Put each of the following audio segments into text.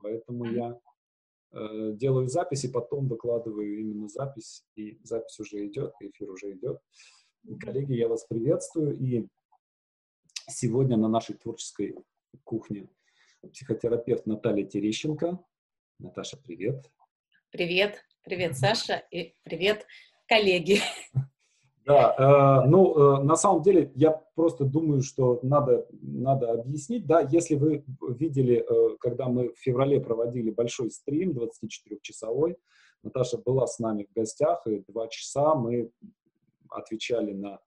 Поэтому я э, делаю запись и потом выкладываю именно запись, и запись уже идет, эфир уже идет. Коллеги, я вас приветствую, и сегодня на нашей творческой кухне психотерапевт Наталья Терещенко. Наташа, привет. Привет, привет, Саша, и привет, коллеги. Да, э, ну, э, на самом деле, я просто думаю, что надо, надо объяснить, да, если вы видели, э, когда мы в феврале проводили большой стрим, 24-часовой, Наташа была с нами в гостях, и два часа мы отвечали на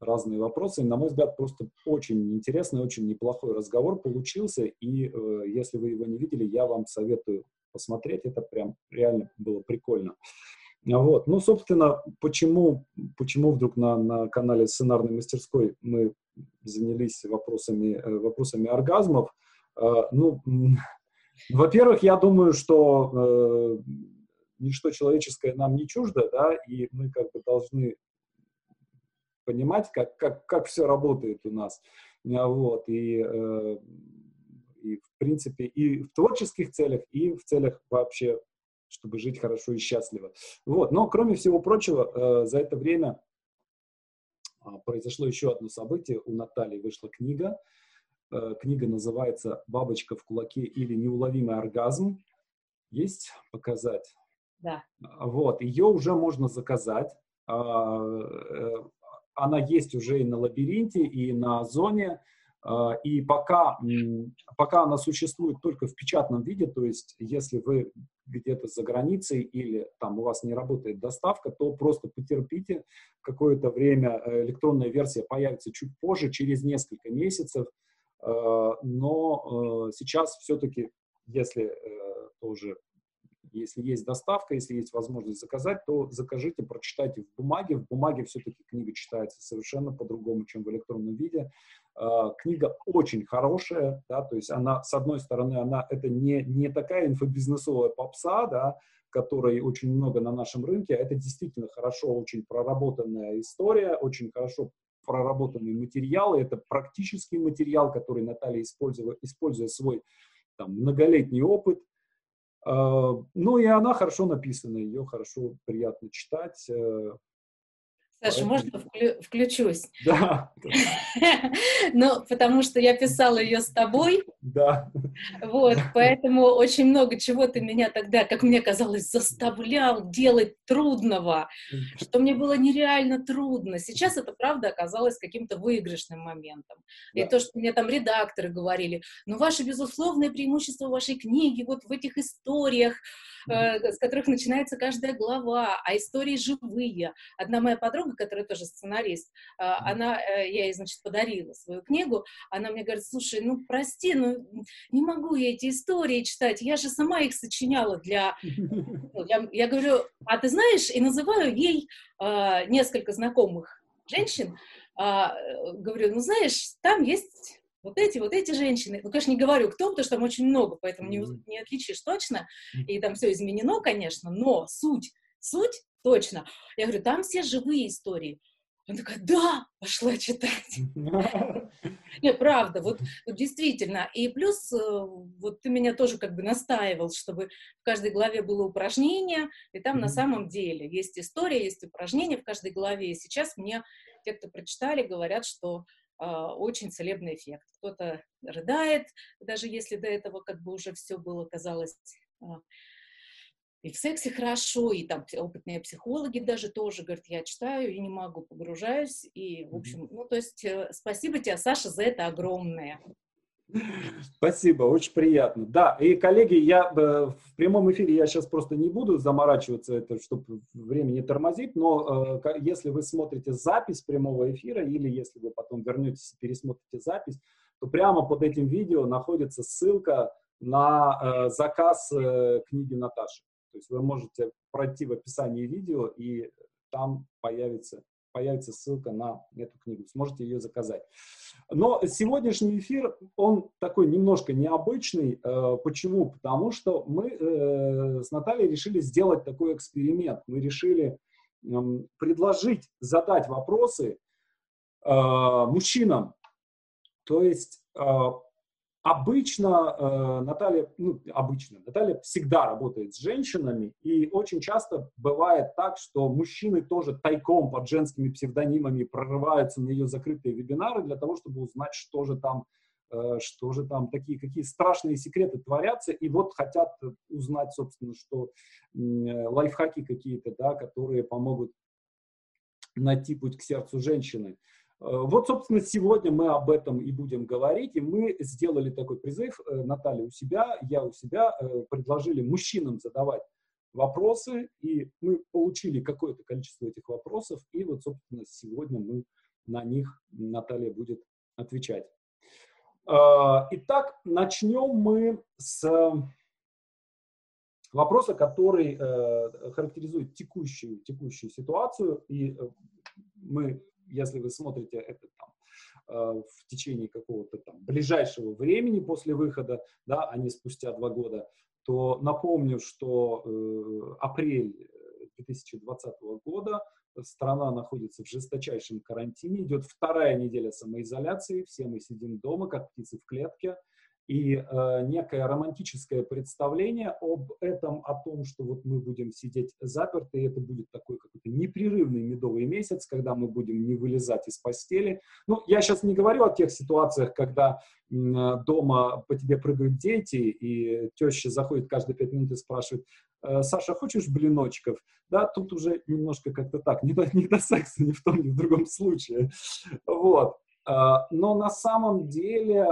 разные вопросы. И, на мой взгляд, просто очень интересный, очень неплохой разговор получился. И э, если вы его не видели, я вам советую посмотреть. Это прям реально было прикольно. Вот. Ну, собственно, почему, почему вдруг на, на канале сценарной мастерской мы занялись вопросами, э, вопросами оргазмов? Э, ну, во-первых, я думаю, что э, ничто человеческое нам не чуждо, да, и мы как бы должны понимать, как, как, как все работает у нас. Вот, и, и, в принципе, и в творческих целях, и в целях вообще чтобы жить хорошо и счастливо. Вот. Но, кроме всего прочего, э, за это время э, произошло еще одно событие. У Натальи вышла книга. Э, книга называется «Бабочка в кулаке» или «Неуловимый оргазм». Есть показать? Да. Вот. Ее уже можно заказать. А, э, она есть уже и на лабиринте, и на зоне. А, и пока, пока она существует только в печатном виде, то есть если вы где-то за границей или там у вас не работает доставка, то просто потерпите какое-то время. Э, электронная версия появится чуть позже, через несколько месяцев. А, но э, сейчас все-таки, если э, тоже если есть доставка, если есть возможность заказать, то закажите, прочитайте в бумаге. В бумаге все-таки книга читается совершенно по-другому, чем в электронном виде. Uh, книга очень хорошая, да, то есть она, с одной стороны, она, это не, не такая инфобизнесовая попса, да, которой очень много на нашем рынке, а это действительно хорошо, очень проработанная история, очень хорошо проработанные материалы, это практический материал, который Наталья используя, используя свой там, многолетний опыт, а, ну и она хорошо написана, ее хорошо, приятно читать. Саша, можно вклю- включусь? Да. Ну, потому что я писала ее с тобой. Да. Вот, поэтому очень много чего ты меня тогда, как мне казалось, заставлял делать трудного, что мне было нереально трудно. Сейчас это, правда, оказалось каким-то выигрышным моментом. Да. И то, что мне там редакторы говорили, ну, ваше безусловное преимущество вашей книги вот в этих историях, э, с которых начинается каждая глава, а истории живые. Одна моя подруга, которая тоже сценарист, э, она, э, я ей, значит, подарила свою книгу, она мне говорит, слушай, ну, прости, ну, не могу я эти истории читать, я же сама их сочиняла для... Ну, я, я говорю, а ты знаешь, и называю ей э, несколько знакомых женщин, э, говорю, ну, знаешь, там есть вот эти, вот эти женщины. Ну, конечно, не говорю кто, потому что там очень много, поэтому не, не отличишь точно. И там все изменено, конечно, но суть, суть точно. Я говорю, там все живые истории. Она такая, да, пошла читать. Нет, правда, вот, вот действительно. И плюс, э, вот ты меня тоже как бы настаивал, чтобы в каждой главе было упражнение, и там на самом деле есть история, есть упражнение в каждой главе. И сейчас мне те, кто прочитали, говорят, что Uh, очень целебный эффект. Кто-то рыдает, даже если до этого как бы уже все было, казалось, uh, и в сексе хорошо, и там опытные психологи даже тоже говорят, я читаю и не могу, погружаюсь, и, в общем, ну, то есть э, спасибо тебе, Саша, за это огромное. Спасибо, очень приятно. Да, и, коллеги, я э, в прямом эфире я сейчас просто не буду заморачиваться, это, чтобы время не тормозить, но э, если вы смотрите запись прямого эфира или если вы потом вернетесь и пересмотрите запись, то прямо под этим видео находится ссылка на э, заказ э, книги Наташи. То есть вы можете пройти в описании видео, и там появится, появится ссылка на эту книгу. Сможете ее заказать. Но сегодняшний эфир, он такой немножко необычный. Э, почему? Потому что мы э, с Натальей решили сделать такой эксперимент. Мы решили предложить задать вопросы э, мужчинам. То есть Обычно э, Наталья, ну, обычно, Наталья всегда работает с женщинами, и очень часто бывает так, что мужчины тоже тайком под женскими псевдонимами прорываются на ее закрытые вебинары для того, чтобы узнать, что же там, э, что же там такие, какие страшные секреты творятся, и вот хотят узнать, собственно, что э, лайфхаки какие-то, да, которые помогут найти путь к сердцу женщины. Э, вот, собственно, сегодня мы об этом и будем говорить, и мы сделали такой призыв, э, Наталья у себя, я у себя, э, предложили мужчинам задавать вопросы, и мы получили какое-то количество этих вопросов, и вот, собственно, сегодня мы на них, Наталья будет отвечать. Итак, начнем мы с вопроса, который характеризует текущую, текущую ситуацию, и мы если вы смотрите это там, э, в течение какого-то там ближайшего времени после выхода, да, а не спустя два года, то напомню, что э, апрель 2020 года страна находится в жесточайшем карантине, идет вторая неделя самоизоляции, все мы сидим дома, как птицы в клетке, и э, некое романтическое представление об этом, о том, что вот мы будем сидеть заперты, и это будет такой какой-то непрерывный медовый месяц, когда мы будем не вылезать из постели. Ну, я сейчас не говорю о тех ситуациях, когда э, дома по тебе прыгают дети, и теща заходит каждые пять минут и спрашивает, «Э, Саша, хочешь блиночков? Да, тут уже немножко как-то так, не до, не до секса ни в том, ни в другом случае. Вот. Э, но на самом деле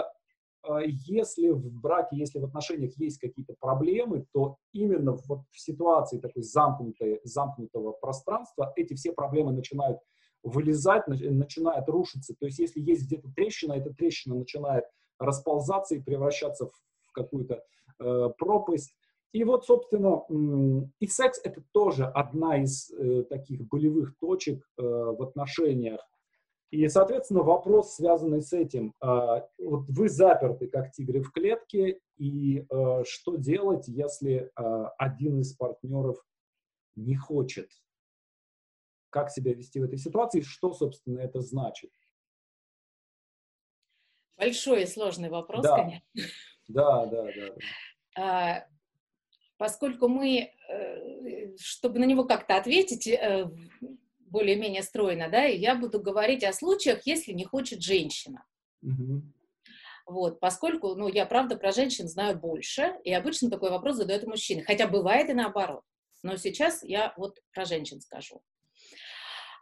если в браке, если в отношениях есть какие-то проблемы, то именно вот в ситуации такой замкнутой, замкнутого пространства эти все проблемы начинают вылезать, начинают рушиться. То есть если есть где-то трещина, эта трещина начинает расползаться и превращаться в какую-то э, пропасть. И вот, собственно, и секс это тоже одна из э, таких болевых точек э, в отношениях и, соответственно, вопрос, связанный с этим. А, вот вы заперты, как тигры в клетке, и а, что делать, если а, один из партнеров не хочет? Как себя вести в этой ситуации? Что, собственно, это значит? Большой и сложный вопрос, да. конечно. Да, да, да. Поскольку мы, э, чтобы на него как-то ответить, э, более-менее стройно, да, и я буду говорить о случаях, если не хочет женщина. Угу. Вот, поскольку, ну, я, правда, про женщин знаю больше, и обычно такой вопрос задают мужчины, хотя бывает и наоборот. Но сейчас я вот про женщин скажу.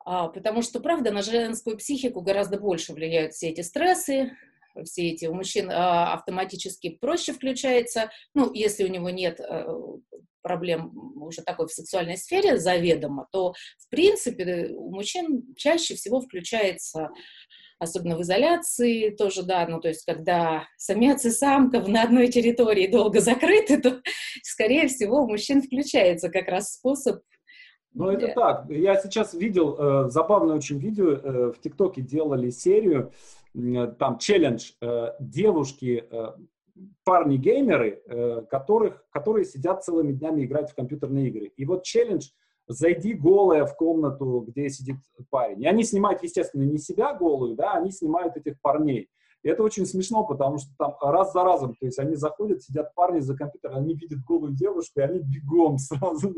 А, потому что, правда, на женскую психику гораздо больше влияют все эти стрессы, все эти у мужчин а, автоматически проще включается, ну, если у него нет а, проблем уже такой в сексуальной сфере заведомо, то, в принципе, у мужчин чаще всего включается особенно в изоляции тоже, да, ну, то есть, когда самец и самка на одной территории долго закрыты, то, скорее всего, у мужчин включается как раз способ ну, это так. Я сейчас видел э, забавное очень видео. Э, в ТикТоке делали серию, э, там челлендж э, девушки, э, парни-геймеры, э, которых, которые сидят целыми днями играть в компьютерные игры. И вот челлендж «Зайди голая в комнату, где сидит парень». И они снимают, естественно, не себя голую, да, они снимают этих парней. И это очень смешно, потому что там раз за разом, то есть они заходят, сидят парни за компьютером, они видят голую девушку, и они бегом сразу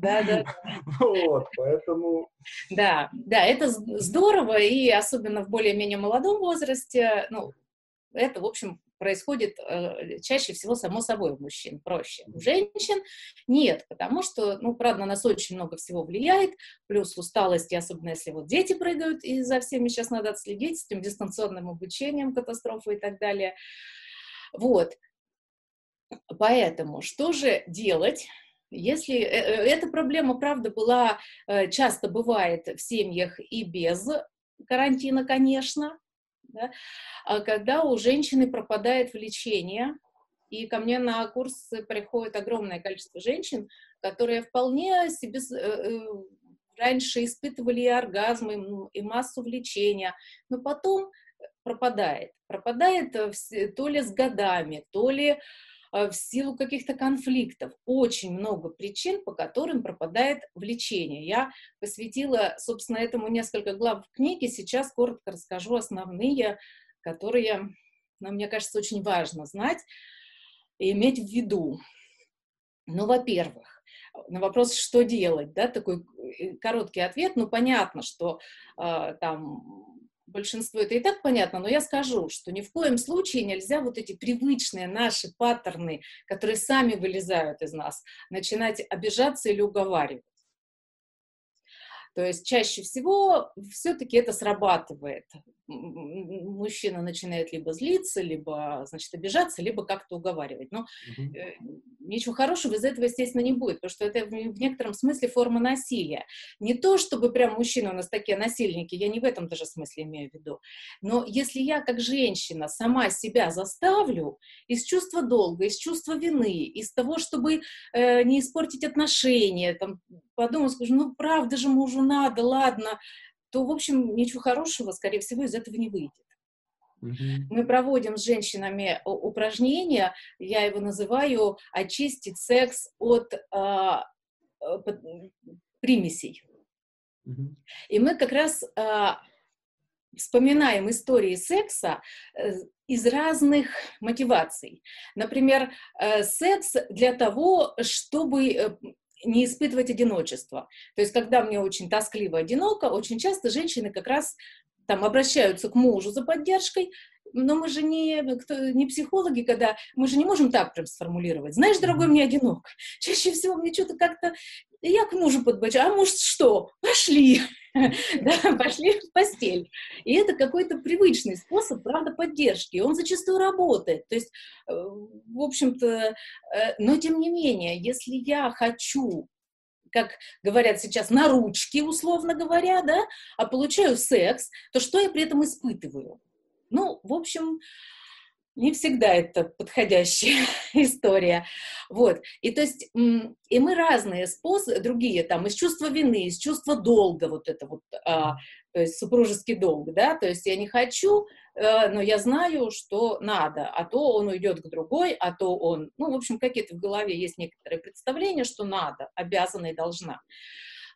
да, да. Вот, поэтому... Да, да, это здорово, и особенно в более-менее молодом возрасте, ну, это, в общем, происходит э, чаще всего само собой у мужчин проще. У женщин нет, потому что, ну, правда, на нас очень много всего влияет, плюс усталость, и особенно если вот дети прыгают, и за всеми сейчас надо отследить, с этим дистанционным обучением, катастрофы и так далее. Вот. Поэтому что же делать, если э, э, эта проблема, правда, была, э, часто бывает в семьях и без карантина, конечно, да, а когда у женщины пропадает влечение, и ко мне на курсы приходит огромное количество женщин, которые вполне себе раньше испытывали и оргазмы, и массу влечения, но потом пропадает. Пропадает то ли с годами, то ли в силу каких-то конфликтов. Очень много причин, по которым пропадает влечение. Я посвятила, собственно, этому несколько глав в книге. Сейчас коротко расскажу основные, которые но мне кажется, очень важно знать и иметь в виду. Ну, во-первых, на вопрос, что делать, да, такой э, короткий ответ, ну, понятно, что э, там большинство это и так понятно, но я скажу, что ни в коем случае нельзя вот эти привычные наши паттерны, которые сами вылезают из нас, начинать обижаться или уговаривать. То есть чаще всего все-таки это срабатывает мужчина начинает либо злиться, либо, значит, обижаться, либо как-то уговаривать. Но угу. э, ничего хорошего из этого, естественно, не будет, потому что это в, в некотором смысле форма насилия. Не то, чтобы прям мужчины у нас такие насильники, я не в этом даже смысле имею в виду. Но если я, как женщина, сама себя заставлю из чувства долга, из чувства вины, из того, чтобы э, не испортить отношения, там, подумаю, скажу, ну, правда же мужу надо, ладно, то, в общем, ничего хорошего, скорее всего, из этого не выйдет. Mm-hmm. Мы проводим с женщинами упражнения, я его называю «очистить секс от а, примесей». Mm-hmm. И мы как раз а, вспоминаем истории секса э, из разных мотиваций. Например, э, секс для того, чтобы э, не испытывать одиночество. То есть, когда мне очень тоскливо, одиноко, очень часто женщины как раз там обращаются к мужу за поддержкой, но мы же не, кто, не психологи, когда мы же не можем так прям сформулировать. Знаешь, дорогой, мне одинок. Чаще всего мне что-то как-то... Я к мужу подбочу, а муж что? Пошли. да, пошли в постель. И это какой-то привычный способ, правда, поддержки. Он зачастую работает. То есть, э, в общем-то, э, но тем не менее, если я хочу как говорят сейчас, на ручки, условно говоря, да, а получаю секс, то что я при этом испытываю? Ну, в общем, не всегда это подходящая история. Вот. И то есть, и мы разные способы, другие там, из чувства вины, из чувства долга, вот это вот, а, то есть супружеский долг, да, то есть я не хочу, э, но я знаю, что надо, а то он уйдет к другой, а то он, ну, в общем, какие-то в голове есть некоторые представления, что надо, обязана и должна.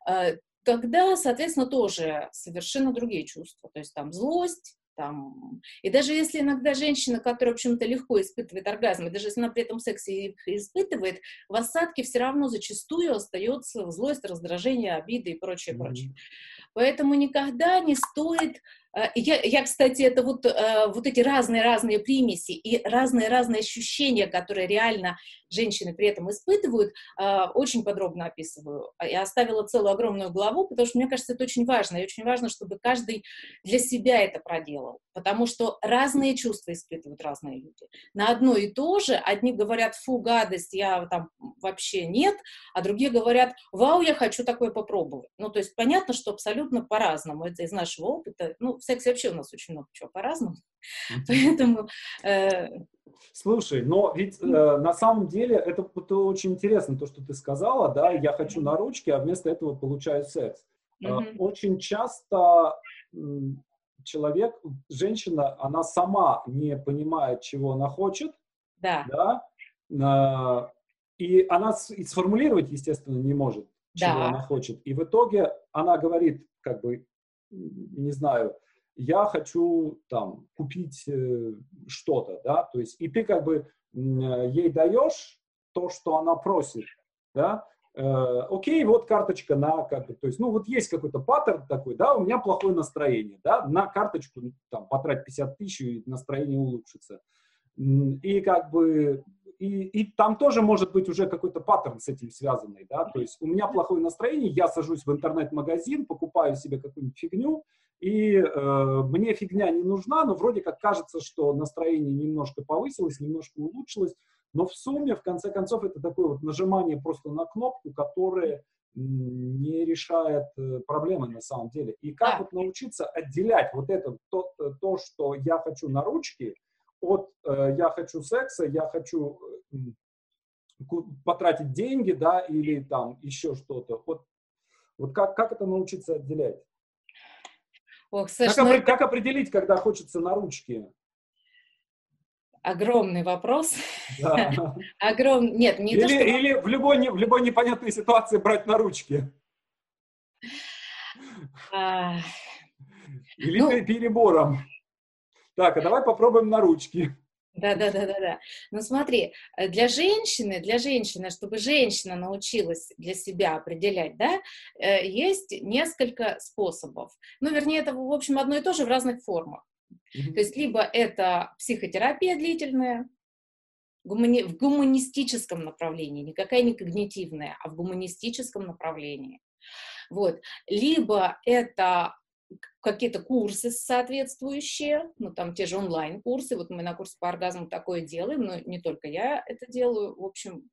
Э, тогда, соответственно, тоже совершенно другие чувства, то есть там злость, там. И даже если иногда женщина, которая, в общем-то, легко испытывает оргазм, и даже если она при этом сексе их испытывает, в осадке все равно зачастую остается злость, раздражение, обиды и прочее, mm-hmm. прочее. Поэтому никогда не стоит я, я, кстати, это вот, э, вот эти разные-разные примеси и разные-разные ощущения, которые реально женщины при этом испытывают, э, очень подробно описываю. Я оставила целую огромную главу, потому что мне кажется, это очень важно. И очень важно, чтобы каждый для себя это проделал. Потому что разные чувства испытывают разные люди. На одно и то же одни говорят, фу, гадость, я там вообще нет, а другие говорят, вау, я хочу такое попробовать. Ну, то есть понятно, что абсолютно по-разному. Это из нашего опыта. Ну, в сексе вообще у нас очень много чего по-разному. Поэтому... Э... Слушай, но ведь э, на самом деле это, это очень интересно, то, что ты сказала, да, я хочу на ручки, а вместо этого получаю секс. Mm-hmm. Очень часто человек, женщина, она сама не понимает, чего она хочет, да. да э, и она и сформулировать, естественно, не может, чего да. она хочет. И в итоге она говорит, как бы, не знаю, я хочу там купить э, что-то, да, то есть и ты как бы э, ей даешь то, что она просит, да, э, окей, вот карточка на, как бы, то есть, ну вот есть какой-то паттерн такой, да, у меня плохое настроение, да, на карточку там потрать 50 тысяч и настроение улучшится. И как бы и, и там тоже может быть уже какой-то паттерн с этим связанный, да, то есть у меня плохое настроение, я сажусь в интернет-магазин, покупаю себе какую-нибудь фигню, и э, мне фигня не нужна, но вроде как кажется, что настроение немножко повысилось, немножко улучшилось, но в сумме, в конце концов, это такое вот нажимание просто на кнопку, которое не решает э, проблемы на самом деле. И как вот научиться отделять вот это, то, то что я хочу на ручке, от э, я хочу секса, я хочу потратить деньги, да, или там еще что-то. Вот, вот как, как это научиться отделять? Ох, Саш, как, ну... опри- как определить, когда хочется на ручке? Огромный вопрос. Да. Огром... Нет, не или, то, что... Или в любой, в любой непонятной ситуации брать на ручки. А... Или ну... перебором. Так, а давай попробуем на ручки. Да, да, да, да, да. Ну смотри, э, для женщины, для женщины, чтобы женщина научилась для себя определять, да, э, есть несколько способов. Ну, вернее, это, в общем, одно и то же в разных формах. Mm-hmm. То есть либо это психотерапия длительная, гумани- в гуманистическом направлении, никакая не когнитивная, а в гуманистическом направлении. Вот. Либо это какие-то курсы соответствующие, ну, там те же онлайн-курсы, вот мы на курсе по оргазму такое делаем, но не только я это делаю, в общем,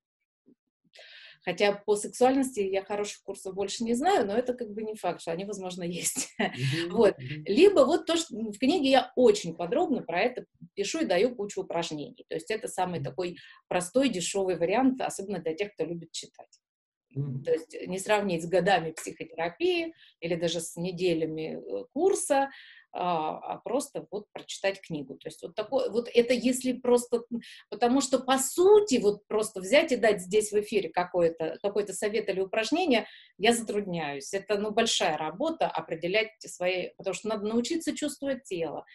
хотя по сексуальности я хороших курсов больше не знаю, но это как бы не факт, что они, возможно, есть. Mm-hmm. вот. Либо вот то, что в книге я очень подробно про это пишу и даю кучу упражнений, то есть это самый такой простой, дешевый вариант, особенно для тех, кто любит читать. Mm-hmm. То есть не сравнить с годами психотерапии или даже с неделями э, курса, а, а просто вот прочитать книгу. То есть вот такое, вот это если просто, потому что по сути вот просто взять и дать здесь в эфире какой-то какой совет или упражнение, я затрудняюсь. Это ну большая работа определять свои, потому что надо научиться чувствовать тело.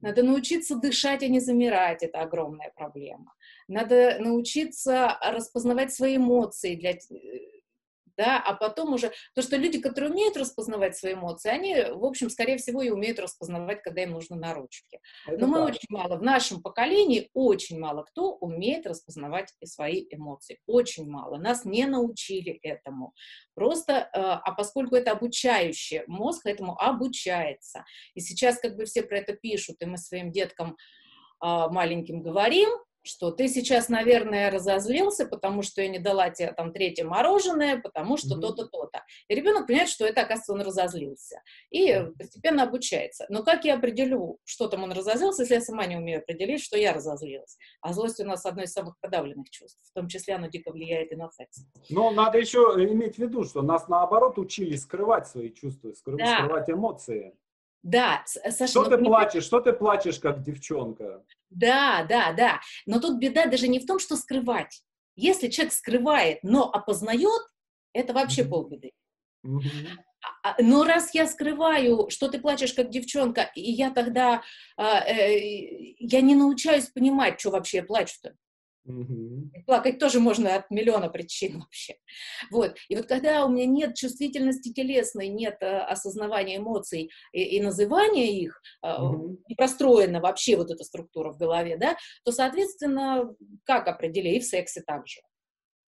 Надо научиться дышать, а не замирать. Это огромная проблема. Надо научиться распознавать свои эмоции для да, а потом уже, то, что люди, которые умеют распознавать свои эмоции, они, в общем, скорее всего, и умеют распознавать, когда им нужно на ручке. Это Но мы очень мало, в нашем поколении очень мало кто умеет распознавать свои эмоции, очень мало. Нас не научили этому. Просто, э, а поскольку это обучающее, мозг этому обучается. И сейчас как бы все про это пишут, и мы своим деткам а, маленьким говорим, что ты сейчас, наверное, разозлился, потому что я не дала тебе там третье мороженое, потому что mm-hmm. то-то, то-то. И ребенок понимает, что это, оказывается, он разозлился. И постепенно обучается. Но как я определю, что там он разозлился, если я сама не умею определить, что я разозлилась? А злость у нас одно из самых подавленных чувств. В том числе оно дико влияет и на секс. Но надо еще иметь в виду, что нас, наоборот, учили скрывать свои чувства, скрывать, да. скрывать эмоции. Да, Саша. Что ты плачешь? Что ты плачешь, как девчонка? Да, да, да. Но тут беда даже не в том, что скрывать. Если человек скрывает, но опознает, это вообще mm-hmm. полбеды. Mm-hmm. Но раз я скрываю, что ты плачешь как девчонка, и я тогда, а, э, я не научаюсь понимать, что вообще я плачу-то. Угу. Плакать тоже можно от миллиона причин вообще. Вот. И вот когда у меня нет чувствительности телесной, нет э, осознавания эмоций и, и называния их, угу. не простроена вообще вот эта структура в голове, да, то, соответственно, как определить, и в сексе также.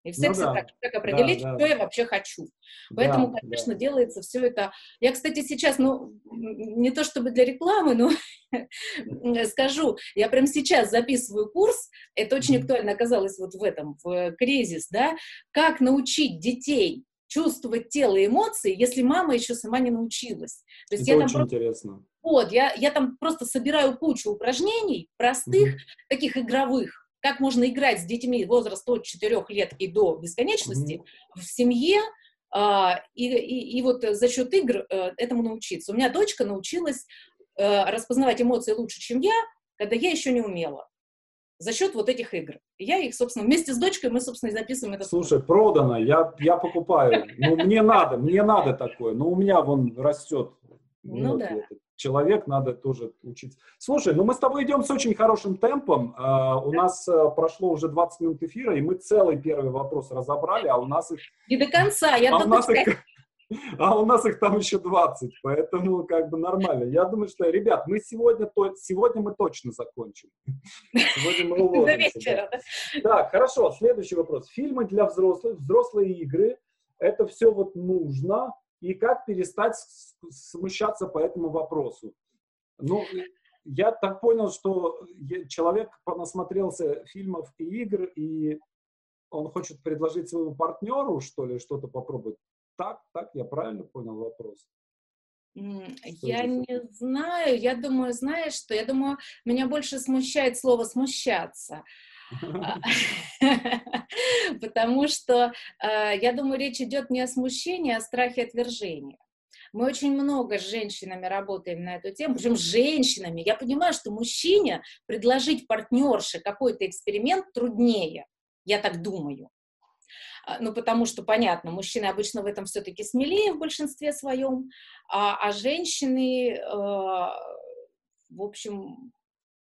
И в сексе ну, да. так, как определить, да, да. что я вообще хочу. Поэтому, да, конечно, да. делается все это. Я, кстати, сейчас, ну, не то чтобы для рекламы, но скажу, я прямо сейчас записываю курс, это очень актуально оказалось вот в этом, в кризис, да, как научить детей чувствовать тело и эмоции, если мама еще сама не научилась. То есть это я очень там просто, интересно. Вот, я, я там просто собираю кучу упражнений, простых, mm таких игровых, как можно играть с детьми возраста от 4 лет и до бесконечности mm-hmm. в семье, а, и, и, и вот за счет игр а, этому научиться. У меня дочка научилась а, распознавать эмоции лучше, чем я, когда я еще не умела. За счет вот этих игр. Я их, собственно, вместе с дочкой мы, собственно, и записываем это. Слушай, продано, я, я покупаю. Ну, мне надо, мне надо такое. Но у меня вон растет. Ну, да. Человек, надо тоже учиться. Слушай, ну мы с тобой идем с очень хорошим темпом. Uh, у нас uh, прошло уже 20 минут эфира, и мы целый первый вопрос разобрали, а у нас их... Не до конца, я а у нас их, А у нас их там еще 20, поэтому как бы нормально. Я думаю, что, ребят, мы сегодня, то, сегодня мы точно закончим. Сегодня мы уложимся. Так, хорошо, следующий вопрос. Фильмы для взрослых, взрослые игры, это все вот нужно, и как перестать смущаться по этому вопросу. Ну, я так понял, что человек понасмотрелся фильмов и игр, и он хочет предложить своему партнеру, что ли, что-то попробовать. Так, так, я правильно понял вопрос? Я не знаю, я думаю, знаешь что, я думаю, меня больше смущает слово «смущаться». Потому что, а, я думаю, речь идет не о смущении, а о страхе отвержения. Мы очень много с женщинами работаем на эту тему, причем с женщинами. Я понимаю, что мужчине предложить партнерше какой-то эксперимент труднее, я так думаю. А, ну, потому что, понятно, мужчины обычно в этом все-таки смелее в большинстве своем, а, а женщины, э, в общем,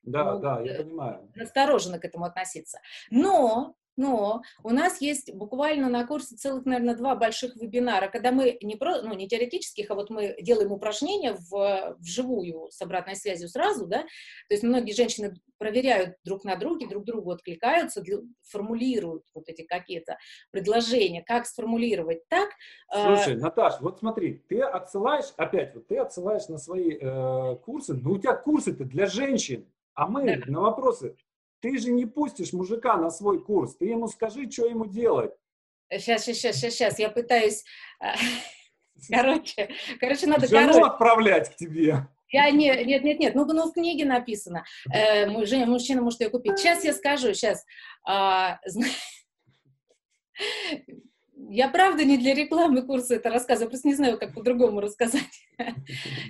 Да, да, я понимаю. Настороженно к этому относиться. Но но у нас есть буквально на курсе целых, наверное, два больших вебинара, когда мы не, про, ну, не теоретических, а вот мы делаем упражнения в, вживую с обратной связью сразу, да, то есть многие женщины проверяют друг на друге, друг другу откликаются, формулируют вот эти какие-то предложения, как сформулировать так. А Слушай, э... Наташ, вот смотри, ты отсылаешь, опять, вот ты отсылаешь на свои э, курсы, но у тебя курсы-то для женщин, а мы да. на вопросы ты же не пустишь мужика на свой курс. Ты ему скажи, что ему делать. Сейчас, сейчас, сейчас, сейчас. Я пытаюсь... Э, короче, короче, надо... Жену короче. отправлять к тебе. Я не, нет, нет, нет, ну, ну в книге написано. Э, мужчина может ее купить. Сейчас я скажу, сейчас. А, я правда не для рекламы курса это рассказываю, просто не знаю, как по-другому рассказать.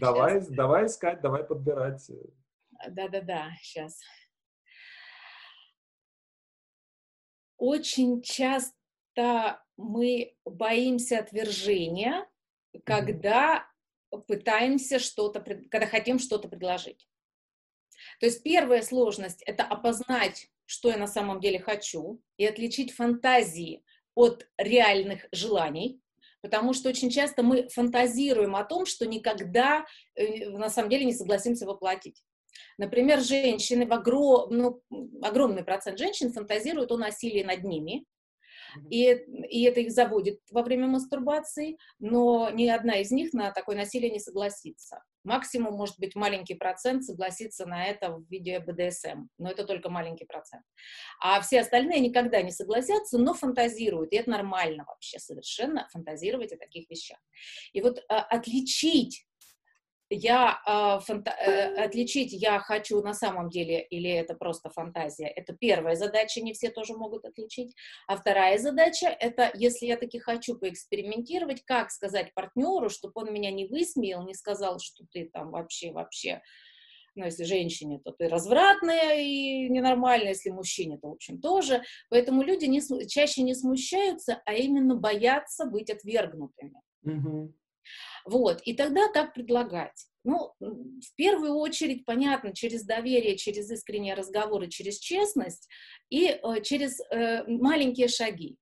Давай, сейчас. давай искать, давай подбирать. Да-да-да, сейчас. очень часто мы боимся отвержения, когда пытаемся что-то, когда хотим что-то предложить. То есть первая сложность – это опознать, что я на самом деле хочу, и отличить фантазии от реальных желаний, потому что очень часто мы фантазируем о том, что никогда э, на самом деле не согласимся воплотить. Например, женщины, в огром, ну, огромный процент женщин фантазируют о насилии над ними, и, и это их заводит во время мастурбации, но ни одна из них на такое насилие не согласится. Максимум, может быть, маленький процент согласится на это в виде БДСМ, но это только маленький процент. А все остальные никогда не согласятся, но фантазируют, и это нормально вообще совершенно фантазировать о таких вещах. И вот а, отличить я э, фанта- э, отличить я хочу на самом деле или это просто фантазия, это первая задача, не все тоже могут отличить. А вторая задача это, если я таки хочу поэкспериментировать, как сказать партнеру, чтобы он меня не высмеял, не сказал, что ты там вообще, вообще, ну, если женщине, то ты развратная и ненормальная, если мужчине, то, в общем, тоже. Поэтому люди не, чаще не смущаются, а именно боятся быть отвергнутыми. Mm-hmm. Вот, и тогда как предлагать? Ну, в первую очередь, понятно, через доверие, через искренние разговоры, через честность и э, через э, маленькие шаги.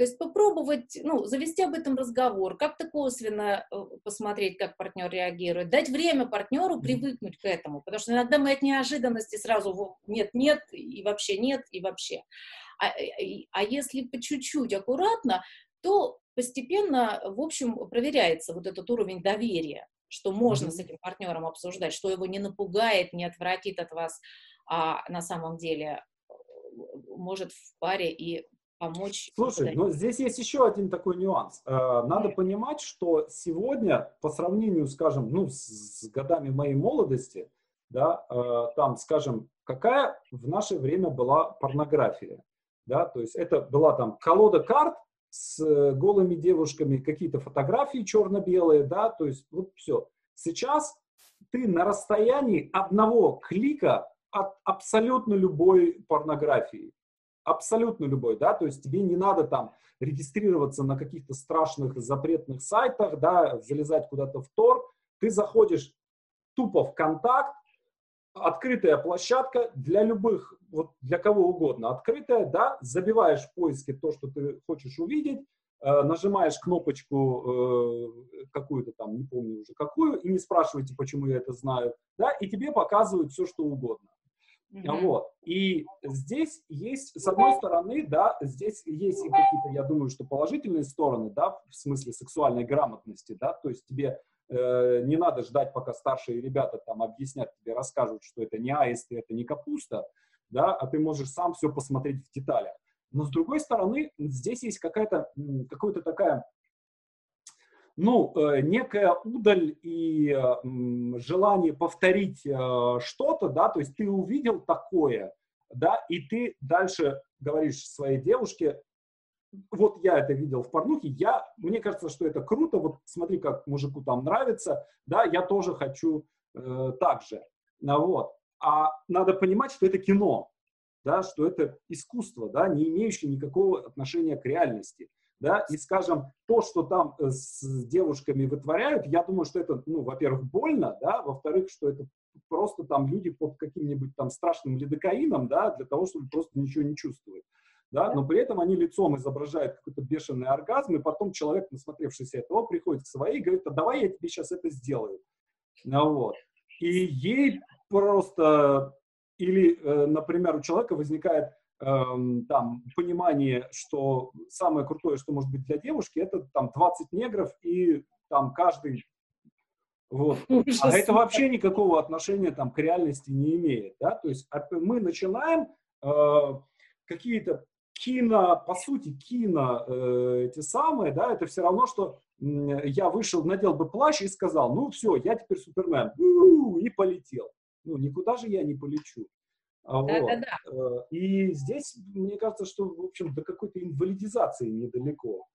То есть попробовать, ну, завести об этом разговор, как-то косвенно э, посмотреть, как партнер реагирует, дать время партнеру привыкнуть к этому, потому что иногда мы от неожиданности сразу нет-нет, и вообще нет, и вообще. А, э, а если по чуть-чуть аккуратно, то постепенно, в общем, проверяется вот этот уровень доверия, что можно mm-hmm. с этим партнером обсуждать, что его не напугает, не отвратит от вас, а на самом деле э, может в паре и помочь. Слушай, но здесь есть еще один такой нюанс. Э, надо понимать, что сегодня, по сравнению, скажем, ну, с, годами моей молодости, да, э, там, скажем, какая в наше время была порнография, да, то есть это была там колода карт, с э, голыми девушками, какие-то фотографии черно-белые, да, то есть вот все. Сейчас ты на расстоянии одного клика от абсолютно любой порнографии. Абсолютно любой, да, то есть тебе не надо там регистрироваться на каких-то страшных запретных сайтах, да, залезать куда-то в Тор. Ты заходишь тупо в контакт, открытая площадка для любых, вот для кого угодно, открытая, да, забиваешь в поиске то, что ты хочешь увидеть, э, нажимаешь кнопочку э, какую-то там, не помню уже какую, и не спрашивайте, почему я это знаю, да, и тебе показывают все, что угодно. Mm-hmm. Вот. И здесь есть, с одной стороны, да, здесь есть и какие-то, я думаю, что положительные стороны, да, в смысле сексуальной грамотности, да, то есть тебе Э, не надо ждать, пока старшие ребята там объяснят тебе, расскажут, что это не аист и это не капуста, да, а ты можешь сам все посмотреть в деталях. Но с другой стороны, здесь есть какая-то, какая-то такая, ну, э, некая удаль и э, желание повторить что-то, да, то есть ты увидел такое, да, и ты дальше говоришь своей девушке, вот я это видел в порнухе, я, мне кажется, что это круто, вот смотри, как мужику там нравится, да, я тоже хочу э, так же, ну, вот. А надо понимать, что это кино, да, что это искусство, да, не имеющее никакого отношения к реальности, да, и, скажем, то, что там э, с девушками вытворяют, я думаю, что это, ну, во-первых, больно, да, во-вторых, что это просто там люди под каким-нибудь там страшным лидокаином, да, для того, чтобы просто ничего не чувствовать. Да, но при этом они лицом изображают какой-то бешеный оргазм, и потом человек, насмотревшийся этого, приходит к своей и говорит, а давай я тебе сейчас это сделаю. Ну, вот. И ей просто, или, э, например, у человека возникает эм, там понимание, что самое крутое, что может быть для девушки, это там 20 негров и там каждый вот. А это вообще никакого отношения там к реальности не имеет, да, то есть мы начинаем э, какие-то кино, по сути, кино э, эти самые, да, это все равно, что э, я вышел, надел бы плащ и сказал, ну все, я теперь Супермен, и полетел. Ну, никуда же я не полечу. А, да, вот. да, да. И здесь, мне кажется, что, в общем, до какой-то инвалидизации недалеко.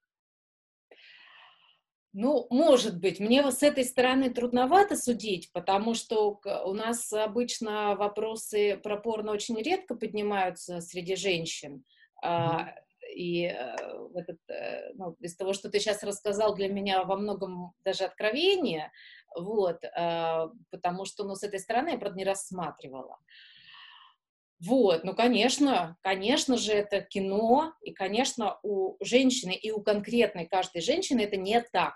Ну, может быть, мне с этой стороны трудновато судить, потому что у нас обычно вопросы про порно очень редко поднимаются среди женщин. Mm-hmm. И э, этот, э, ну, из того, что ты сейчас рассказал, для меня во многом даже откровение, вот, а, потому что, ну, с этой стороны я, правда, не рассматривала. Вот, ну, конечно, конечно же, это кино, и, конечно, у женщины и у конкретной каждой женщины это не так.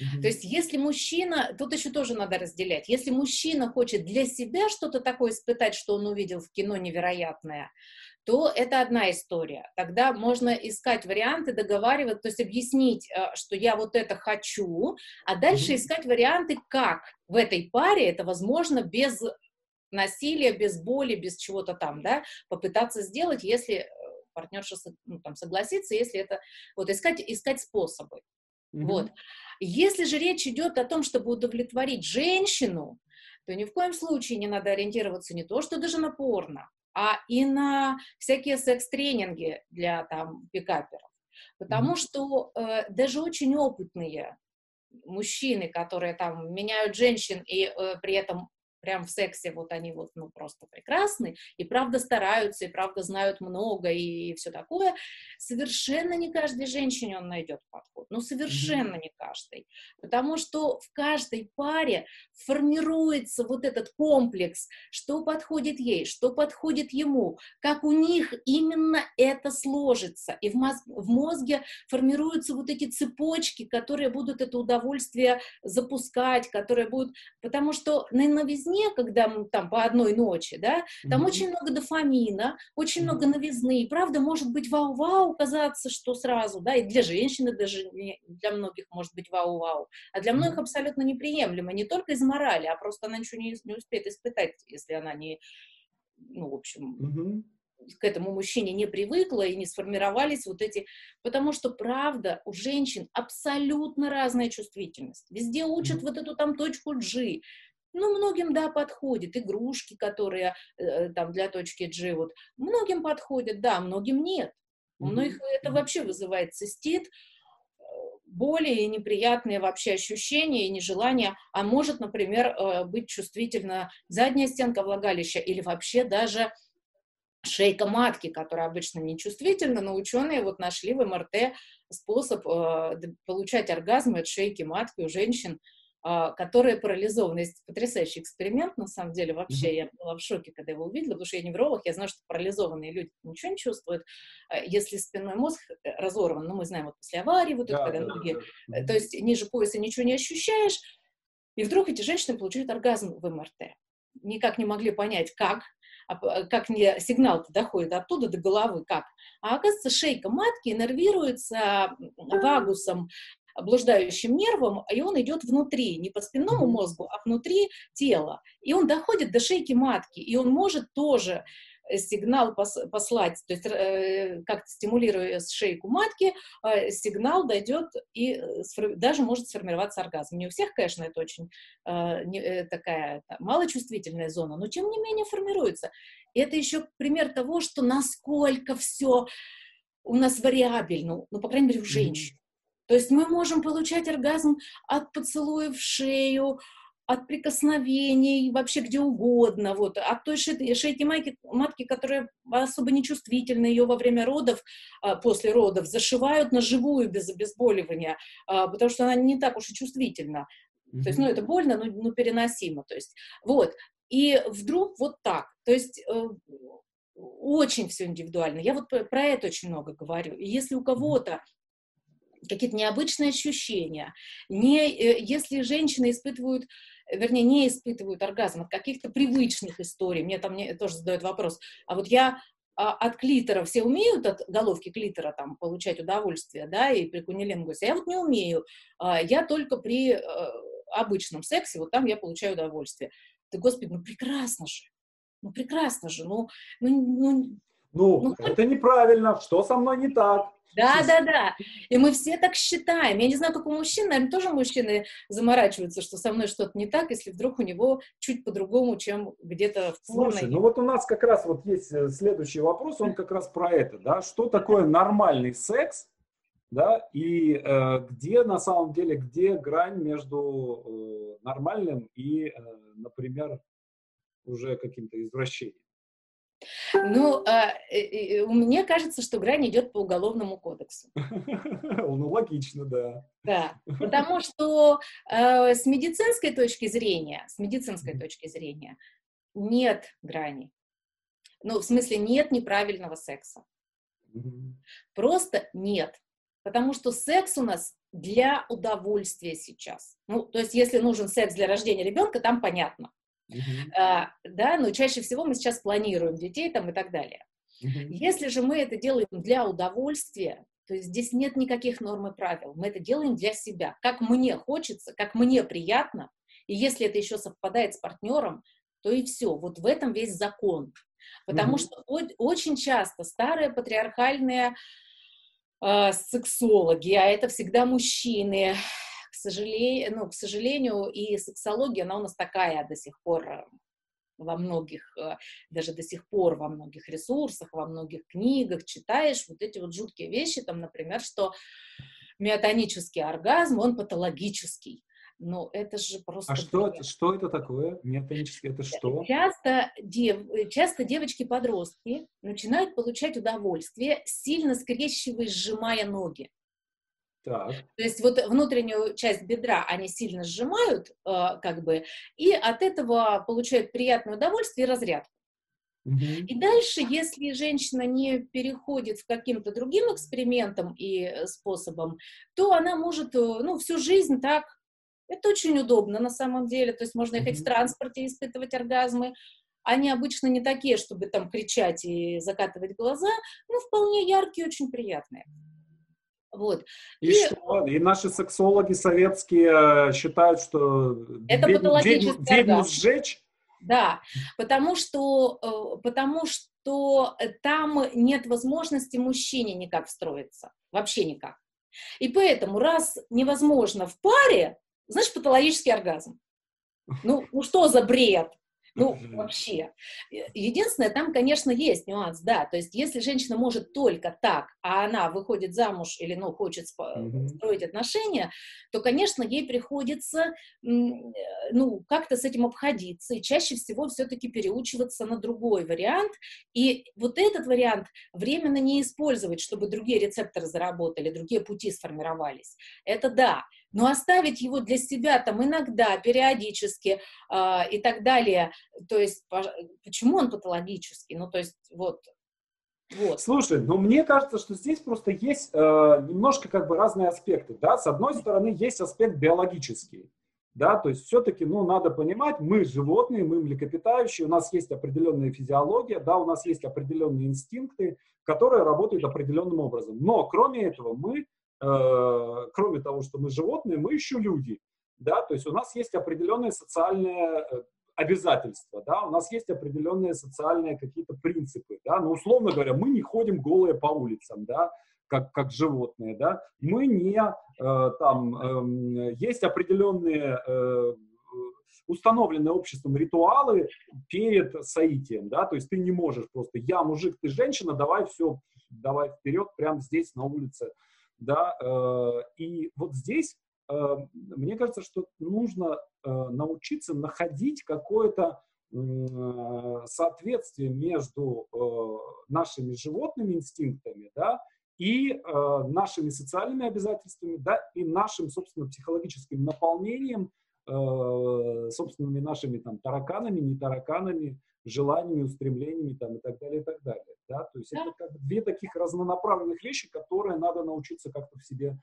Mm-hmm. То есть, если мужчина, тут еще тоже надо разделять, если мужчина хочет для себя что-то такое испытать, что он увидел в кино невероятное, то это одна история. Тогда можно искать варианты, договариваться, то есть объяснить, э, что я вот это хочу, а дальше искать варианты, как в этой паре это возможно без насилия, без боли, без чего-то там, да, попытаться сделать, если э, партнерша ну, там, согласится, если это, вот искать, искать способы. Mm-hmm. Вот. Если же речь идет о том, чтобы удовлетворить женщину, то ни в коем случае не надо ориентироваться не то, что даже на порно, а и на всякие секс-тренинги для там пикаперов. Потому mm-hmm. что э, даже очень опытные мужчины, которые там меняют женщин и э, при этом прям в сексе вот они вот, ну, просто прекрасны, и правда стараются, и правда знают много, и, все такое, совершенно не каждой женщине он найдет подход, ну, совершенно mm-hmm. не каждой, потому что в каждой паре формируется вот этот комплекс, что подходит ей, что подходит ему, как у них именно это сложится, и в, мозг, в мозге формируются вот эти цепочки, которые будут это удовольствие запускать, которые будут, потому что на новизне сне, когда мы там по одной ночи, да, там mm-hmm. очень много дофамина, очень много новизны, и правда может быть вау-вау казаться, что сразу, да, и для женщины даже, для многих может быть вау-вау, а для многих абсолютно неприемлемо, не только из морали, а просто она ничего не, не успеет испытать, если она не, ну, в общем... Mm-hmm к этому мужчине не привыкла и не сформировались вот эти, потому что правда у женщин абсолютно разная чувствительность. Везде учат вот эту там точку G, ну, многим, да, подходит. Игрушки, которые э, там для точки G, вот, многим подходят, да, многим нет. У mm-hmm. многих это вообще вызывает цистит, э, более неприятные вообще ощущения и нежелания, а может, например, э, быть чувствительна задняя стенка влагалища или вообще даже шейка матки, которая обычно не чувствительна, но ученые вот нашли в МРТ способ э, получать оргазмы от шейки матки у женщин, а, которые парализованы. Есть потрясающий эксперимент, на самом деле, вообще я была в шоке, когда его увидела, потому что я невролог, я знаю, что парализованные люди ничего не чувствуют, а, если спинной мозг э, разорван, ну, мы знаем, вот после аварии, вот да, это, когда да, ноги, да, да. то есть ниже пояса ничего не ощущаешь, и вдруг эти женщины получают оргазм в МРТ. Никак не могли понять, как, а как мне сигнал доходит оттуда до головы, как. А оказывается, шейка матки нервируется вагусом блуждающим нервом, и он идет внутри, не по спинному мозгу, а внутри тела. И он доходит до шейки матки, и он может тоже э, сигнал послать, то есть э, как-то стимулируя шейку матки, э, сигнал дойдет и даже может сформироваться оргазм. Не у всех, конечно, это очень э, не, такая малочувствительная зона, но тем не менее формируется. И это еще пример того, что насколько все у нас вариабельно, ну, по крайней мере, у женщин. То есть мы можем получать оргазм от поцелуя в шею, от прикосновений, вообще где угодно, вот, от той шейки, шейки матки, матки, которая особо не чувствительна, ее во время родов, а, после родов зашивают на живую без обезболивания, а, потому что она не так уж и чувствительна. Mm-hmm. То есть, ну, это больно, но, но переносимо, то есть, вот. И вдруг вот так. То есть э, очень все индивидуально. Я вот про это очень много говорю. И если у кого-то какие-то необычные ощущения, не, э, если женщины испытывают вернее, не испытывают оргазм от каких-то привычных историй. Мне там мне тоже задают вопрос, а вот я а, от клитора все умеют от головки клитора там получать удовольствие, да, и при кунилингусе. Я вот не умею. А, я только при э, обычном сексе, вот там я получаю удовольствие. Да, господи, ну прекрасно же. Ну прекрасно же. Ну, ну, ну, ну, ну это неправильно. Что со мной не так? Да, да, да. И мы все так считаем. Я не знаю, как у мужчин, наверное, тоже мужчины заморачиваются, что со мной что-то не так, если вдруг у него чуть по-другому, чем где-то в Слушай, ну вот у нас как раз вот есть э, следующий вопрос, он как раз про это, да, что такое нормальный секс, да, и э, где на самом деле, где грань между э, нормальным и, э, например, уже каким-то извращением. Ну, а, мне кажется, что грань идет по уголовному кодексу. Ну, логично, да. Да, потому что э, с медицинской точки зрения, с медицинской точки зрения, нет грани. Ну, в смысле, нет неправильного секса. Просто нет. Потому что секс у нас для удовольствия сейчас. Ну, то есть, если нужен секс для рождения ребенка, там понятно. Uh-huh. А, да, но чаще всего мы сейчас планируем детей там и так далее. Uh-huh. Если же мы это делаем для удовольствия, то есть здесь нет никаких норм и правил. Мы это делаем для себя, как мне хочется, как мне приятно. И если это еще совпадает с партнером, то и все. Вот в этом весь закон. Потому uh-huh. что очень часто старые патриархальные э, сексологи, а это всегда мужчины, сожалению, ну, к сожалению, и сексология, она у нас такая до сих пор э, во многих, э, даже до сих пор во многих ресурсах, во многих книгах читаешь вот эти вот жуткие вещи, там, например, что миотонический оргазм, он патологический. Ну, это же просто... А что, это, что это такое? Миотонический, это что? Часто, дев, часто девочки-подростки начинают получать удовольствие, сильно скрещивая, сжимая ноги. Так. То есть вот внутреннюю часть бедра они сильно сжимают, э, как бы, и от этого получают приятное удовольствие и разрядку. И дальше, если женщина не переходит к каким-то другим экспериментам и э, способам, то она может, э, ну, всю жизнь так. Это очень удобно на самом деле. То есть можно ехать в транспорте испытывать оргазмы. Они обычно не такие, чтобы там кричать и закатывать глаза, но вполне яркие, очень приятные. Вот. И, и что? И наши сексологи советские считают, что это ведьму, ведьму, ведьму сжечь? Да, потому что, э, потому что там нет возможности мужчине никак встроиться, вообще никак. И поэтому, раз невозможно в паре, значит, патологический оргазм. Ну, ну что за бред? Ну, вообще. Единственное, там, конечно, есть нюанс, да. То есть, если женщина может только так, а она выходит замуж или, ну, хочет строить отношения, то, конечно, ей приходится, ну, как-то с этим обходиться и чаще всего все-таки переучиваться на другой вариант. И вот этот вариант временно не использовать, чтобы другие рецепторы заработали, другие пути сформировались. Это да. Но оставить его для себя там иногда, периодически э, и так далее, то есть почему он патологический? Ну, то есть вот вот. Слушай, ну мне кажется, что здесь просто есть э, немножко как бы разные аспекты, да. С одной стороны есть аспект биологический, да, то есть все-таки, ну, надо понимать, мы животные, мы млекопитающие, у нас есть определенная физиология, да, у нас есть определенные инстинкты, которые работают определенным образом. Но кроме этого мы кроме того, что мы животные, мы еще люди, да, то есть у нас есть определенные социальные э, обязательства, да, у нас есть определенные социальные какие-то принципы, да, но условно говоря, мы не ходим голые по улицам, да, как, как животные, да, мы не, э, там, э, есть определенные э, установленные обществом ритуалы перед соитием, да, то есть ты не можешь просто, я мужик, ты женщина, давай все, давай вперед, прямо здесь на улице, да, э, и вот здесь э, мне кажется, что нужно э, научиться находить какое-то соответствие между нашими животными инстинктами, да, и нашими социальными обязательствами, да, и нашим, собственно, психологическим наполнением э, собственными нашими там тараканами, не тараканами, желаниями, устремлениями там и так далее, и так далее. Да? То есть да. это как две таких разнонаправленных вещи, которые надо научиться как-то в себе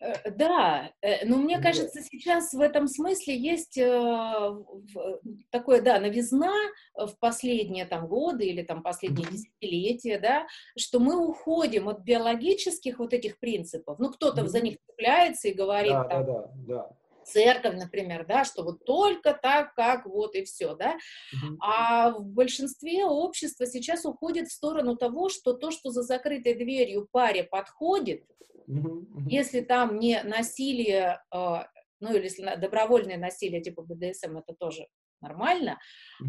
Э, да, э, но мне кажется, сейчас в этом смысле есть э, такое, да, новизна в последние там годы или там последние десятилетия, да, что мы уходим от биологических вот этих принципов. Ну, кто-то за них цепляется и говорит да, там, да, да, да. Церковь, например, да, что вот только так, как вот и все, да. А в большинстве общества сейчас уходит в сторону того, что то, что за закрытой дверью паре подходит, если там не насилие, а, ну или если добровольное насилие типа БДСМ, это тоже нормально.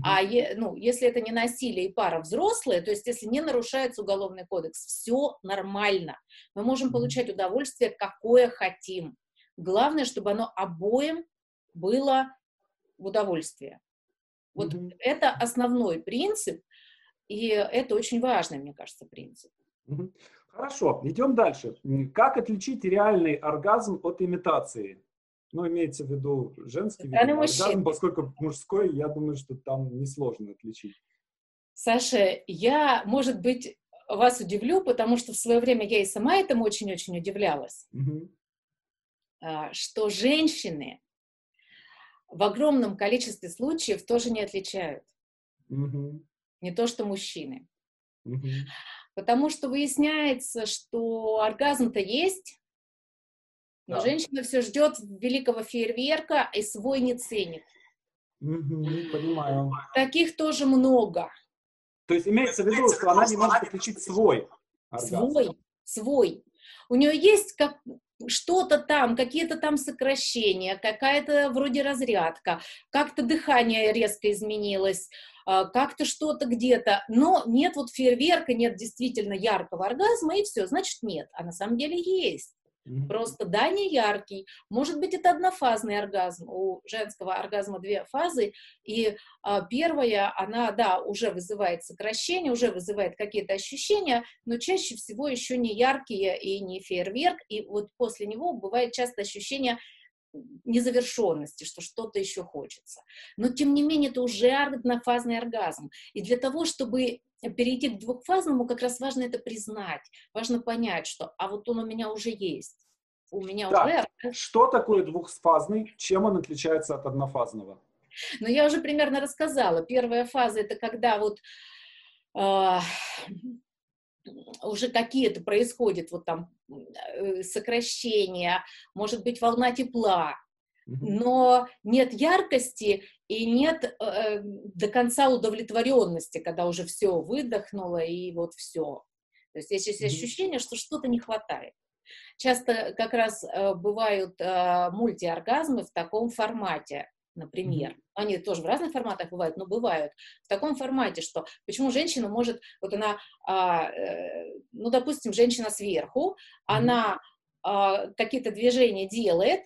А е, ну, если это не насилие и пара взрослая, то есть если не нарушается уголовный кодекс, все нормально. Мы можем получать удовольствие, какое хотим. Главное, чтобы оно обоим было в удовольствие. Вот uh-huh. это основной принцип, и это очень важный, мне кажется, принцип. Uh-huh. Хорошо, идем дальше. Как отличить реальный оргазм от имитации? Ну, имеется в виду женский видимо, оргазм, поскольку мужской, я думаю, что там несложно отличить. Саша, я, может быть, вас удивлю, потому что в свое время я и сама этому очень-очень удивлялась, угу. Что женщины в огромном количестве случаев тоже не отличают. Угу. Не то, что мужчины. Угу. Потому что выясняется, что оргазм-то есть, но да. женщина все ждет великого фейерверка и свой не ценит. Угу, понимаю. Таких тоже много. То есть имеется в виду, что она не может отличить свой оргазм. Свой, свой. У нее есть как что-то там, какие-то там сокращения, какая-то вроде разрядка, как-то дыхание резко изменилось, а, как-то что-то где-то, но нет вот фейерверка, нет действительно яркого оргазма, и все, значит нет, а на самом деле есть. Просто да, не яркий. Может быть, это однофазный оргазм. У женского оргазма две фазы. И а, первая, она, да, уже вызывает сокращение, уже вызывает какие-то ощущения, но чаще всего еще не яркие и не фейерверк. И вот после него бывает часто ощущение незавершенности, что что-то еще хочется. Но, тем не менее, это уже однофазный оргазм. И для того, чтобы перейти к двухфазному, как раз важно это признать. Важно понять, что а вот он у меня уже есть. У меня так, уже... Что такое двухфазный? Чем он отличается от однофазного? Ну, я уже примерно рассказала. Первая фаза — это когда вот э, уже какие-то происходят вот там э, сокращения, может быть, волна тепла, но нет яркости и нет э, до конца удовлетворенности, когда уже все выдохнуло и вот все. То есть есть ощущение, что что-то не хватает. Часто как раз э, бывают э, мультиоргазмы в таком формате например. Они тоже в разных форматах бывают, но бывают. В таком формате, что почему женщина может, вот она, а, э, ну, допустим, женщина сверху, она а, какие-то движения делает,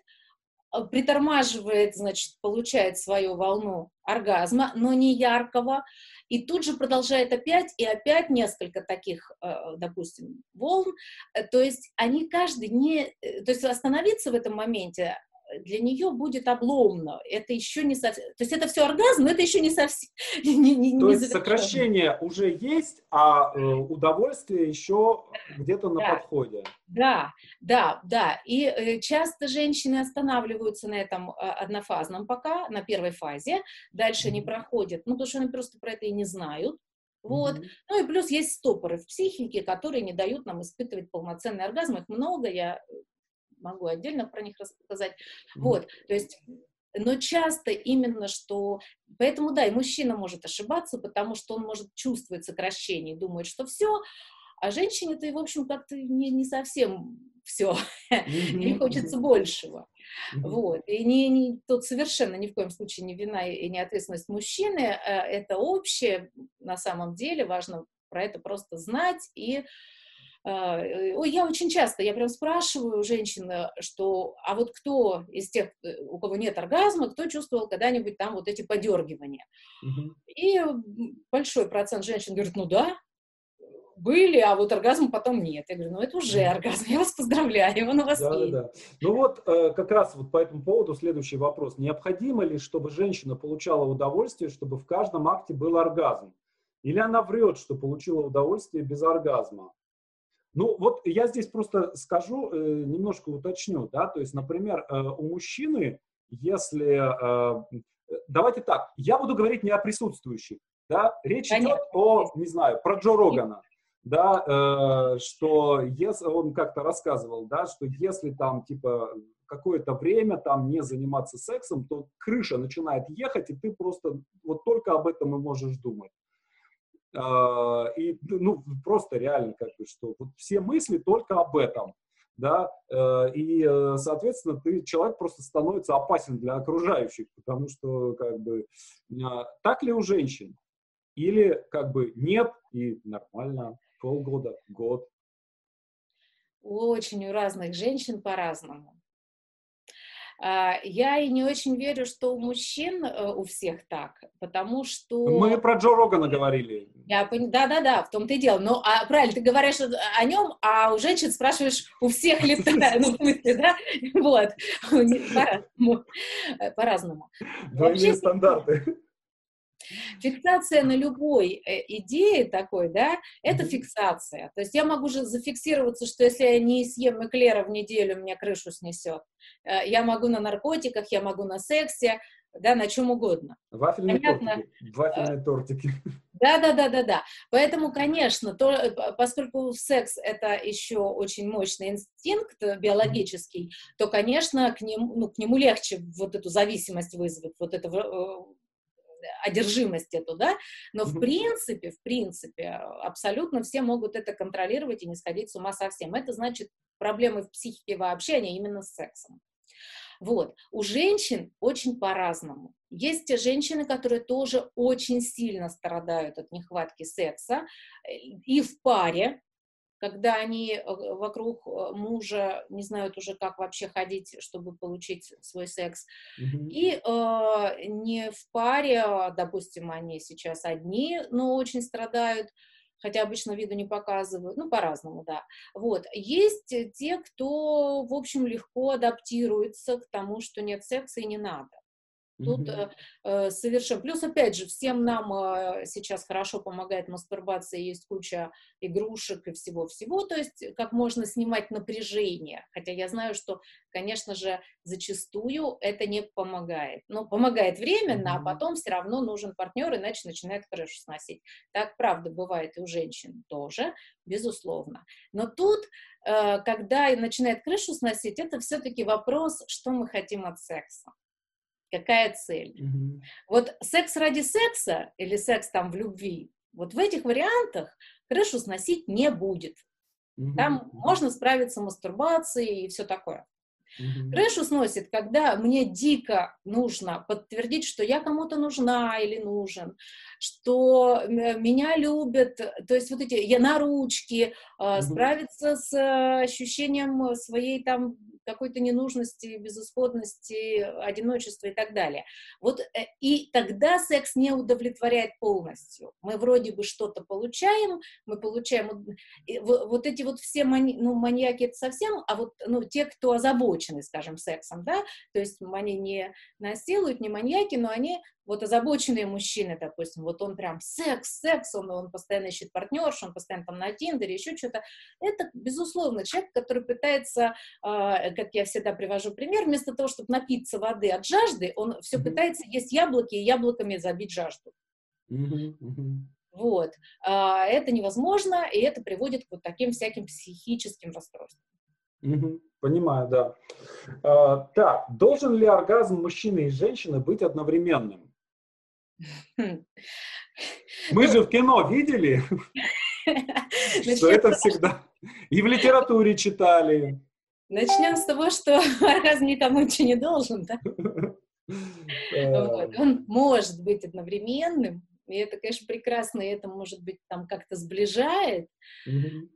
а, притормаживает, значит, получает свою волну оргазма, но не яркого, и тут же продолжает опять, и опять несколько таких, э, допустим, волн, э, то есть они каждый не, то есть остановиться в этом моменте для нее будет обломно. Это еще не совсем... То есть это все оргазм, но это еще не совсем... Не, не, То не есть сокращение уже есть, а э, удовольствие еще где-то на да. подходе. Да, да, да. И э, часто женщины останавливаются на этом э, однофазном пока, на первой фазе, дальше не проходят, ну, потому что они просто про это и не знают. Вот. Mm-hmm. Ну и плюс есть стопоры в психике, которые не дают нам испытывать полноценный оргазм. Их много, я могу отдельно про них рассказать. Mm-hmm. Вот, то есть но часто именно что... Поэтому, да, и мужчина может ошибаться, потому что он может чувствовать сокращение, думает, что все, а женщине-то, и, в общем, как-то не, не совсем все. Ей хочется большего. Вот. И не, не, тут совершенно ни в коем случае не вина и не ответственность мужчины. Э, это общее, на самом деле, важно про это просто знать и ой, я очень часто, я прям спрашиваю женщин, что, а вот кто из тех, э, у кого нет оргазма, кто чувствовал когда-нибудь там вот эти подергивания? Угу. И большой процент женщин говорит, ну да, были, а вот оргазм потом нет. Я говорю, ну это уже оргазм, я вас поздравляю, он у вас да, есть. Да, да. Ну вот э, как раз вот по этому поводу следующий вопрос. Необходимо ли, чтобы женщина получала удовольствие, чтобы в каждом акте был оргазм? Или она врет, что получила удовольствие без оргазма? Ну, вот я здесь просто скажу, э, немножко уточню, да, то есть, например, э, у мужчины, если, э, давайте так, я буду говорить не о присутствующих, да, речь Конечно. идет о, не знаю, про Джо Рогана, да, что если, он как-то рассказывал, да, что если там, типа, какое-то время там не заниматься сексом, то крыша начинает ехать, и ты просто вот только об этом и можешь думать. А, и, ну, просто реально, как бы, что вот все мысли только об этом, да, э, и, э, соответственно, ты, человек просто становится опасен для окружающих, потому что, как бы, а, так ли у женщин? Или, как бы, нет, и нормально, полгода, год? Очень у разных женщин по-разному. А, я и не очень верю, что у мужчин э, у всех так, потому что... Мы про Джо Рогана говорили. Я пон... Да-да-да, в том-то и дело. Ну, а, правильно, ты говоришь о нем, а у женщин спрашиваешь, у всех ли ты, ну, в смысле, да? Вот. По-разному. Э, по-разному. Двойные стандарты. Фиксация на любой э, идее такой, да, это фиксация. То есть я могу же зафиксироваться, что если я не съем эклера в неделю, меня крышу снесет. Э, я могу на наркотиках, я могу на сексе, да, на чем угодно. Вафельные Понятно? тортики. Вафельные э, тортики. Да, да, да, да, да. Поэтому, конечно, то, поскольку секс это еще очень мощный инстинкт биологический, то, конечно, к нему, ну, к нему легче вот эту зависимость вызвать, вот это одержимость эту, да, но в принципе, в принципе, абсолютно все могут это контролировать и не сходить с ума совсем. Это значит, проблемы в психике вообще, они именно с сексом. Вот. У женщин очень по-разному. Есть те женщины, которые тоже очень сильно страдают от нехватки секса э, и в паре, когда они э, вокруг э, мужа не знают уже, как вообще ходить, чтобы получить свой секс. Mm-hmm. И э, не в паре, а, допустим, они сейчас одни, но очень страдают, хотя обычно виду не показывают, ну, по-разному, да. Вот. Есть те, кто, в общем, легко адаптируется к тому, что нет секса и не надо. Тут э, совершенно... Плюс, опять же, всем нам э, сейчас хорошо помогает мастурбация, есть куча игрушек и всего-всего, то есть как можно снимать напряжение. Хотя я знаю, что, конечно же, зачастую это не помогает. Но помогает временно, а потом все равно нужен партнер, иначе начинает крышу сносить. Так, правда, бывает и у женщин тоже, безусловно. Но тут, э, когда начинает крышу сносить, это все-таки вопрос, что мы хотим от секса какая цель. Mm-hmm. Вот секс ради секса или секс там в любви, вот в этих вариантах крышу сносить не будет. Mm-hmm. Там можно справиться мастурбацией и все такое. Mm-hmm. Крышу сносит, когда мне дико нужно подтвердить, что я кому-то нужна или нужен, что меня любят, то есть вот эти я на ручки, mm-hmm. справиться с ощущением своей там какой-то ненужности, безысходности, одиночества и так далее. Вот э, и тогда секс не удовлетворяет полностью. Мы вроде бы что-то получаем, мы получаем вот эти вот все мани, ну, маньяки это совсем, а вот ну, те, кто озабочены, скажем, сексом, да, то есть они не насилуют, не маньяки, но они вот озабоченные мужчины, допустим, вот он прям секс, секс, он, он постоянно ищет партнершу, он постоянно там на Тиндере, еще что-то. Это, безусловно, человек, который пытается, э, как я всегда привожу пример, вместо того, чтобы напиться воды от жажды, он все mm-hmm. пытается есть яблоки и яблоками забить жажду. Mm-hmm. Вот. А, это невозможно, и это приводит к вот таким всяким психическим расстройствам. Угу, понимаю, да. А, так, должен ли оргазм мужчины и женщины быть одновременным? Мы же в кино видели, что это всегда. И в литературе читали. Начнем с того, что оргазм никому ничего не должен, да? Он может быть одновременным, и это, конечно, прекрасно, и это, может быть, там как-то сближает,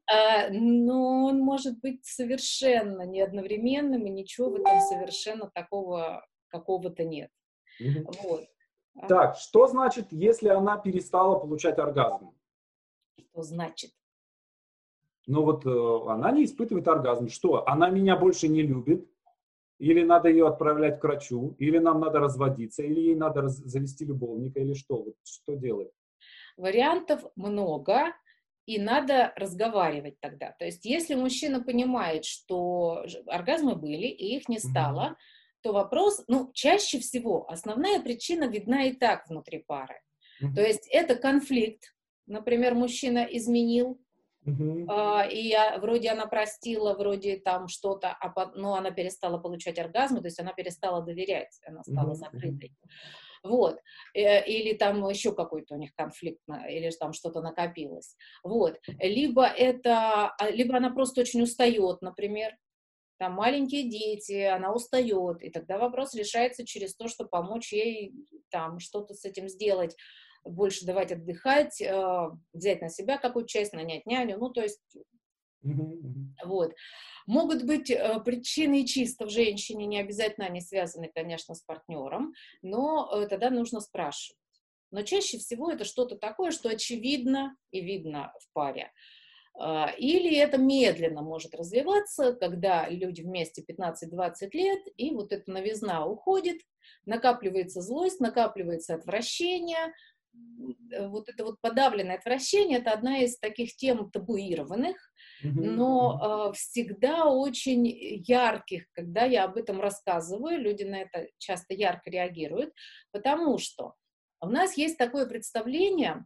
а, но он может быть совершенно не одновременным, и ничего в этом совершенно такого какого-то нет. Вот. Так, что значит, если она перестала получать оргазм? Что значит? но вот э, она не испытывает оргазм. Что? Она меня больше не любит? Или надо ее отправлять к врачу? Или нам надо разводиться? Или ей надо раз- завести любовника? Или что? Вот что делать? Вариантов много, и надо разговаривать тогда. То есть, если мужчина понимает, что оргазмы были, и их не стало, Мгм. То вопрос, ну, чаще всего основная причина видна и так внутри пары. Мгм. То есть это конфликт, например, мужчина изменил, а, и я, вроде она простила, вроде там что-то, а по- но она перестала получать оргазмы, то есть она перестала доверять, она стала Мгм. закрытой. Вот. Э, Или там еще какой-то у них конфликт, или там что-то накопилось. Вот. Либо это, а, либо она просто очень устает, например, там маленькие дети, она устает, и тогда вопрос решается через то, что помочь ей там что-то с этим сделать, больше давать отдыхать, э, взять на себя какую-то часть, нанять няню, ну, то есть, вот. Могут быть э, причины чисто в женщине, не обязательно они связаны, конечно, с партнером, но э, тогда нужно спрашивать. Но чаще всего это что-то такое, что очевидно и видно в паре. А, Или это медленно может развиваться, когда люди вместе 15-20 лет, и вот эта новизна уходит, накапливается злость, накапливается отвращение. Э, Вот это вот подавленное отвращение – это одна из таких тем табуированных, но э, всегда очень ярких, когда я об этом рассказываю, люди на это часто ярко реагируют, потому что у нас есть такое представление,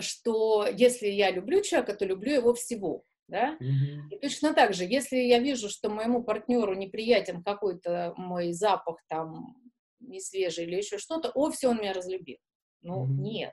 что если я люблю человека, то люблю его всего. Да? Мгм. И точно так же, если я вижу, что моему партнеру неприятен какой-то мой запах там не свежий или еще что-то, о, все, он меня разлюбил. Ну, Мгм. нет.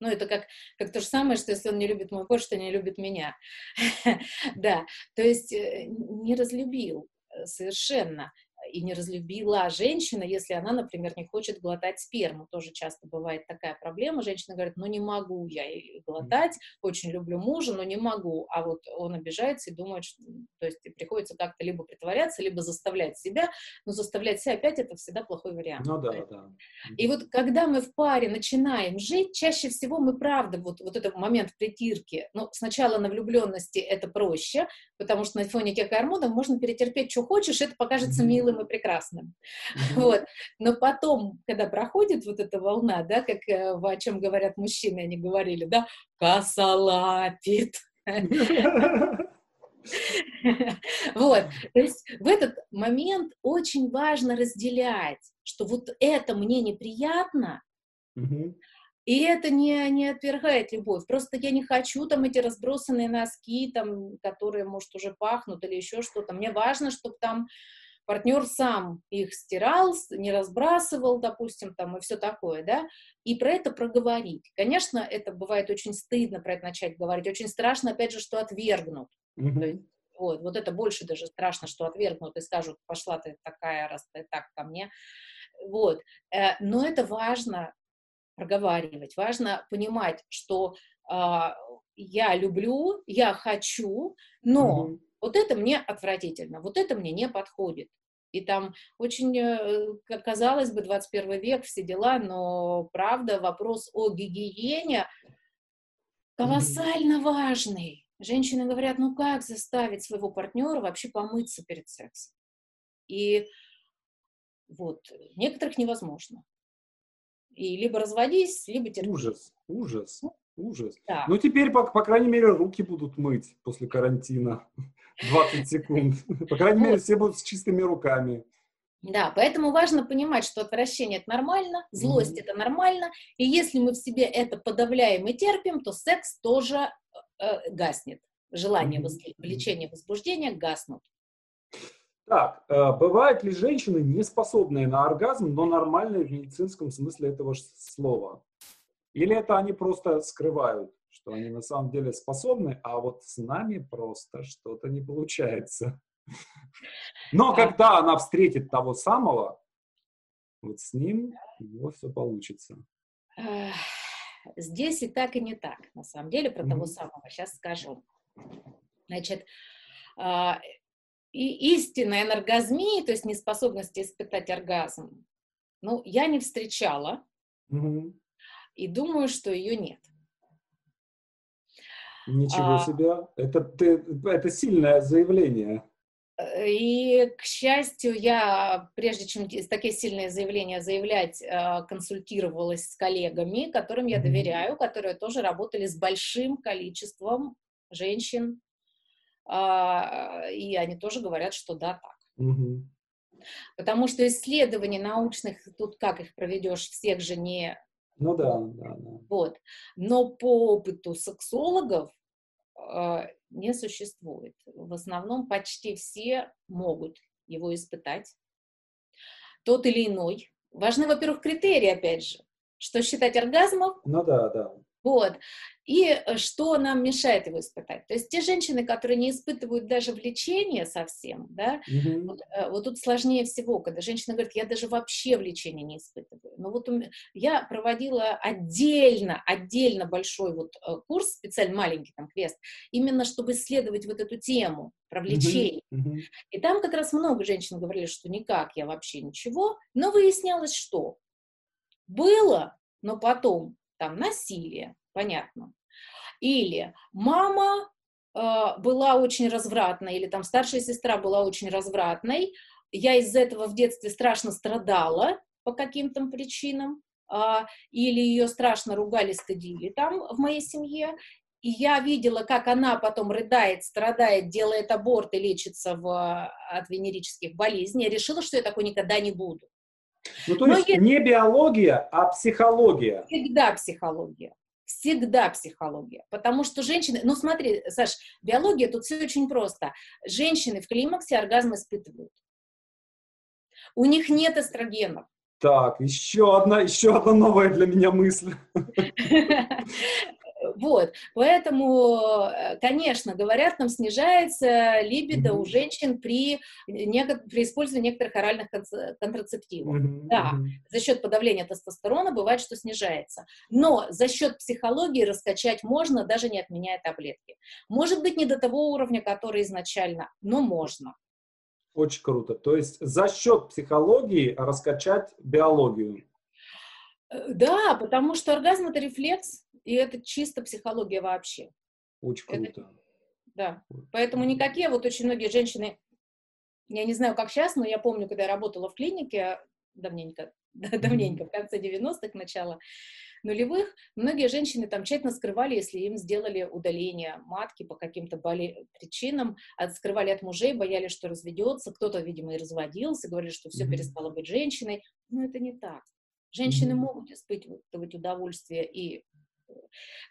Ну, это как, как то же самое, что если он не любит мой кот, что не любит меня. Да, то есть э, не разлюбил э, совершенно. И не разлюбила женщина, если она, например, не хочет глотать сперму. Тоже часто бывает такая проблема. Женщина говорит, ну не могу я глотать, очень люблю мужа, но не могу. А вот он обижается и думает, что то есть приходится как-то либо притворяться, либо заставлять себя. Но заставлять себя опять это всегда плохой вариант. Ну да, да. и вот когда мы в паре начинаем жить, чаще всего мы правда, вот, вот этот момент притирки, ну, сначала на влюбленности это проще, потому что на фоне тех гормонов можно перетерпеть, что хочешь, это покажется Мгм. Милым и прекрасным. Вот. Но потом, когда проходит вот эта волна, да, как э, о чем говорят мужчины, они говорили, да, косолапит. Вот, то есть в этот момент очень важно разделять, что вот это мне неприятно, и это не, не отвергает любовь. Просто я не хочу там эти разбросанные носки, там, которые, может, уже пахнут или еще что-то. Мне важно, чтобы там партнер сам их стирал, не разбрасывал, допустим, там, и все такое, да, и про это проговорить. Конечно, это бывает очень стыдно про это начать говорить, очень страшно, опять же, что отвергнут. То есть, вот, вот это больше даже страшно, что отвергнут и скажут, пошла ты такая, раз ты так ко мне. Вот. Э, Но это важно проговаривать, важно понимать, что а, я люблю, я хочу, но Мгм. Вот это мне отвратительно, вот это мне не подходит. И там очень, э, казалось бы, 21 век, все дела, но правда вопрос о гигиене колоссально важный. Женщины говорят, ну как заставить своего партнера вообще помыться перед сексом? И вот некоторых невозможно. И либо разводись, либо терпи. Ужас, ужас, ужас. Да. Ну, теперь, по, по крайней мере, руки будут мыть после карантина. 20 секунд. По крайней мере, все будут с чистыми руками. Да, поэтому важно понимать, что отвращение это нормально, злость Мгм. это нормально, и если мы в себе это подавляем и терпим, то секс тоже э, гаснет. Желание, возбу- влечение, возбуждение гаснут. Так, э, бывают ли женщины, не способные на оргазм, но нормальные в медицинском смысле этого слова? Или это они просто скрывают, что они на самом деле способны, а вот с нами просто что-то не получается? Но когда она встретит того самого, вот с ним у него все получится. Здесь и так, и не так. На самом деле, про того самого сейчас скажу. Значит, а, и истинная энергазмия, то есть неспособность испытать оргазм, ну, я не встречала Мгм. и думаю, что ее нет. Ничего а, себе! Это, ты, это сильное заявление. Э, и, к счастью, я, прежде чем такие сильные заявления заявлять, э, консультировалась с коллегами, которым я доверяю, которые тоже работали с большим количеством женщин, а, и они тоже говорят, что да, так. mm Потому что исследований научных, тут как их проведешь, всех же не... Ну да, да, да. Вот. Но по опыту сексологов э, не существует. В основном почти все могут его испытать. Тот или иной. Важны, во-первых, критерии, опять же. Что считать оргазмом? Ну да, да. Вот. И э, что нам мешает его испытать? То есть те женщины, которые не испытывают даже влечение совсем, да, mm-hmm. вот, э, вот тут сложнее всего, когда женщина говорит, я даже вообще влечения не испытываю. Но вот меня, я проводила отдельно, отдельно большой вот э, курс, специально маленький там квест, именно чтобы исследовать вот эту тему про влечение. Mm-hmm. Mm-hmm. И там как раз много женщин говорили, что никак, я вообще ничего, но выяснялось, что было, но потом там насилие, понятно. Или мама э, была очень развратной, или там старшая сестра была очень развратной, я из-за этого в детстве страшно страдала по каким-то причинам, э, или ее страшно ругали, стыдили там в моей семье, и я видела, как она потом рыдает, страдает, делает аборт и лечится в, от венерических болезней. Я решила, что я такой никогда не буду. Ну, то Но есть я... не биология, а психология. Всегда психология. Всегда психология. Потому что женщины... Ну, смотри, Саш, биология, тут все очень просто. Женщины в климаксе оргазм испытывают. У них нет эстрогенов. Так, еще одна, еще одна новая для меня мысль. Вот, поэтому, э, конечно, говорят, там снижается либидо mm-hmm. у женщин при, при использовании некоторых оральных контрацептивов. Mm-hmm. Да, за счет подавления тестостерона бывает, что снижается. Но за счет психологии раскачать можно, даже не отменяя таблетки. Может быть, не до того уровня, который изначально, но можно. Очень круто. То есть за счет психологии раскачать биологию. Э, да, потому что оргазм это рефлекс, и это чисто психология вообще. Очень круто. Это, да. Поэтому никакие, вот очень многие женщины, я не знаю, как сейчас, но я помню, когда я работала в клинике, давненько, давненько, в конце 90-х, начало нулевых, многие женщины там тщательно скрывали, если им сделали удаление матки по каким-то боли... причинам, от, скрывали от мужей, боялись, что разведется, кто-то, видимо, и разводился, говорили, что все mm-hmm. перестало быть женщиной, но это не так. Женщины mm-hmm. могут испытывать удовольствие и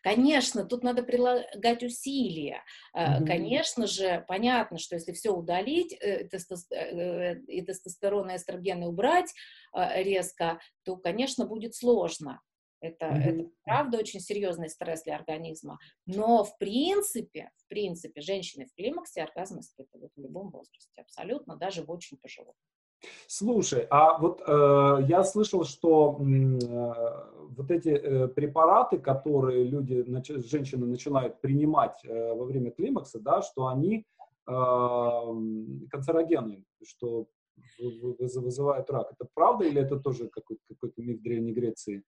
Конечно, тут надо прилагать усилия. Mm-hmm. Конечно же, понятно, что если все удалить, э, э, и тестостерон и эстрогены убрать резко, то, конечно, будет сложно. Это, mm-hmm. это правда очень серьезный стресс для организма. Но в принципе, в принципе, женщины в климаксе оргазм испытывают в любом возрасте, абсолютно, даже в очень пожилом. Слушай, а вот э, я слышал, что э, вот эти э, препараты, которые люди, нач, женщины начинают принимать э, во время климакса, да, что они э, канцерогены, что вызывают рак. Это правда или это тоже какой-то какой миф Древней Греции?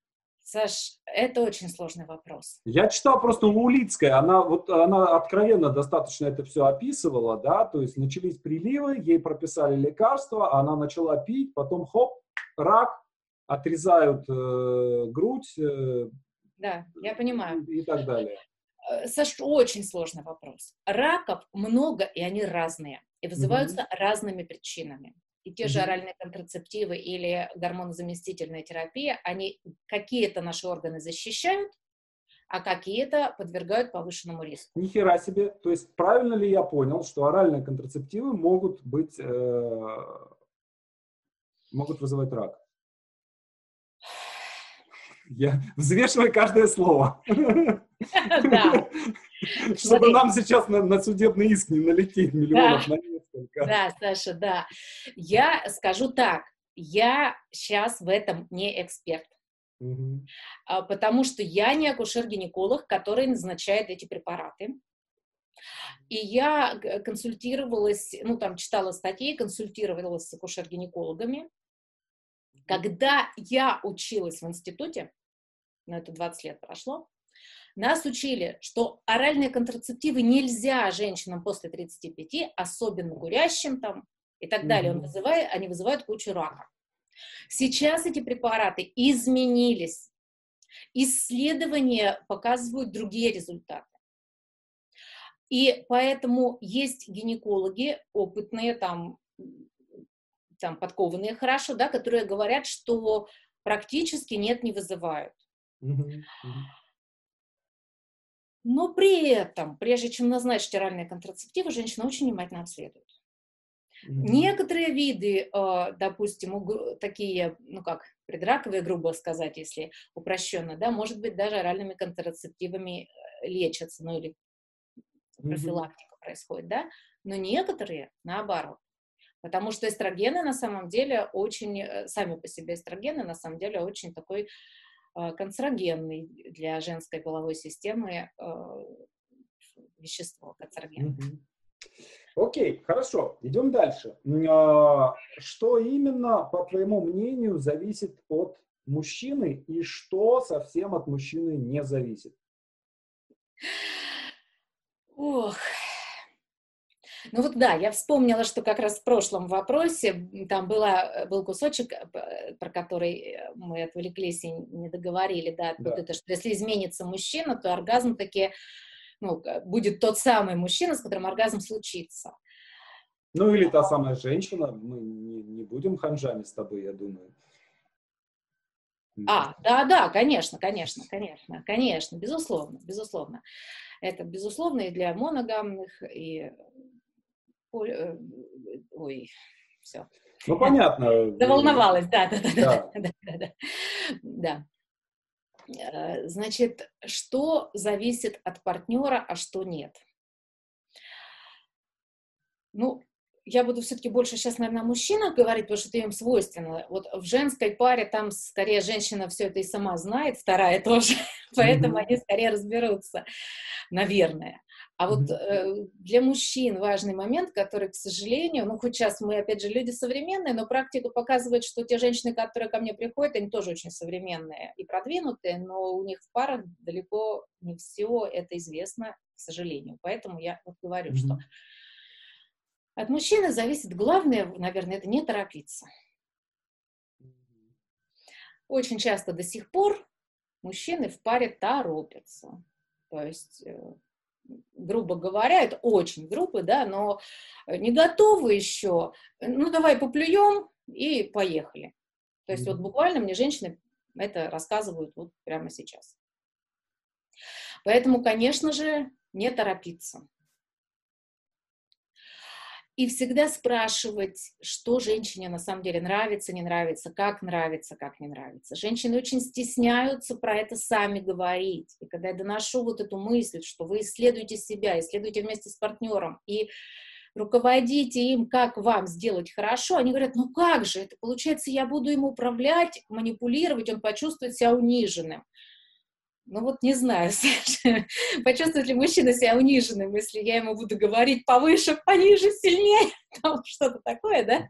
Саш, это очень сложный вопрос. Я читал просто у Улицкая, она вот она откровенно достаточно это все описывала, да, то есть начались приливы, ей прописали лекарства, она начала пить, потом хоп, рак, отрезают э, грудь. Э, да, я понимаю. И, и так далее. Э, Саш, очень сложный вопрос. Раков много, и они разные, и вызываются mm-hmm. разными причинами и те же оральные контрацептивы или гормонозаместительная терапия, они какие-то наши органы защищают, а какие-то подвергают повышенному риску. Ни хера себе. То есть правильно ли я понял, что оральные контрацептивы могут быть, э, могут вызывать рак? Я взвешиваю каждое слово. Да. Чтобы нам сейчас на, на судебный иск не налететь миллионов на несколько. Да, Саша, да. Я скажу так, я сейчас в этом не эксперт. Угу. Потому что я не акушер-гинеколог, который назначает эти препараты. И я консультировалась, ну там читала статьи, консультировалась с акушер-гинекологами. Когда я училась в институте, ну это 20 лет прошло, Нас учили, что оральные контрацептивы нельзя женщинам после 35, особенно курящим там и так далее. Он вызывает, они вызывают кучу рака. Сейчас эти препараты изменились. Исследования показывают другие результаты. И поэтому есть гинекологи опытные, там, там подкованные хорошо, да, которые говорят, что практически нет, не вызывают. Но при этом, прежде чем назначить оральные контрацептивы, женщина очень внимательно обследует. Некоторые виды, а, допустим, такие, ну как, предраковые, грубо сказать, если упрощенно, да, может быть, даже оральными контрацептивами э, лечатся, ну или профилактика mm-hmm. происходит, да, но некоторые наоборот. Потому что эстрогены на самом деле очень, э, сами по себе эстрогены на самом деле очень такой канцерогенный для женской половой системы э, вещество, канцероген. Окей, хорошо, идем дальше. А, что именно, по твоему мнению, зависит от мужчины и что совсем от мужчины не зависит? Ох. Ну вот да, я вспомнила, что как раз в прошлом вопросе там была, был кусочек, э, про который мы отвлеклись и не договорили, да, да. вот это, что если изменится мужчина, то оргазм таки, ну, будет тот самый мужчина, с которым оргазм случится. Ну или та самая женщина, мы не, не будем ханжами с тобой, я думаю. А, да, да, конечно, конечно, конечно, конечно, безусловно, безусловно. Это, безусловно, и для моногамных, и... Э, ой, все. Ну, понятно. Заволновалась, да, да, да, да, да, да, да. Э, значит, что зависит от партнера, а что нет? Ну, я буду все-таки больше сейчас, наверное, о мужчинах говорить, потому что это им свойственно. Вот в женской паре там скорее женщина все это и сама знает, вторая тоже, поэтому они скорее разберутся, наверное. А вот э, для мужчин важный момент, который, к сожалению, ну хоть сейчас мы, опять же, люди современные, но практика показывает, что те женщины, которые ко мне приходят, они тоже очень современные и продвинутые, но у них в парах далеко не все это известно, к сожалению. Поэтому я вот говорю, mm-hmm. что от мужчины зависит главное, наверное, это не торопиться. Очень часто до сих пор мужчины в паре торопятся. То есть, э, грубо говоря, это очень грубо, да, но не готовы еще. Ну, давай поплюем и поехали. То есть, вот буквально мне женщины это рассказывают вот прямо сейчас. Поэтому, конечно же, не торопиться и всегда спрашивать, что женщине на самом деле нравится, не нравится, как нравится, как не нравится. Женщины очень стесняются про это сами говорить. И когда я доношу вот эту мысль, что вы исследуете себя, исследуете вместе с партнером и руководите им, как вам сделать хорошо, они говорят, ну как же, это получается, я буду им управлять, манипулировать, он почувствует себя униженным ну вот не знаю, почувствует ли мужчина себя униженным, если я ему буду говорить повыше, пониже, сильнее, там что-то такое, да?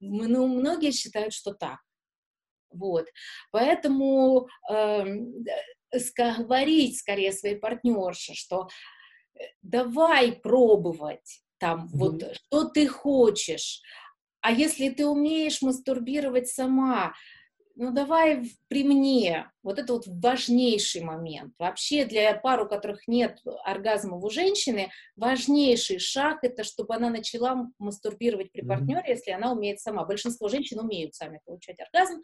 Ну, многие считают, что так. Вот. Поэтому э, говорить скорее своей партнерше, что э, давай пробовать там, mm-hmm. вот что ты хочешь, а если ты умеешь мастурбировать сама, ну давай при мне. Вот это вот важнейший момент. Вообще для пар, у которых нет оргазмов у женщины, важнейший шаг это, чтобы она начала мастурбировать при партнере, если она умеет сама. Большинство женщин умеют сами получать оргазм,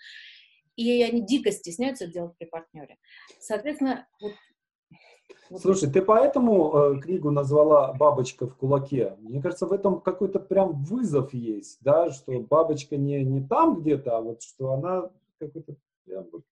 и они дико стесняются делать при партнере. Соответственно, вот вот. Слушай, ты поэтому э, книгу назвала «Бабочка в кулаке». Мне кажется, в этом какой-то прям вызов есть, да, что бабочка не, не там где-то, а вот что она какой-то вот,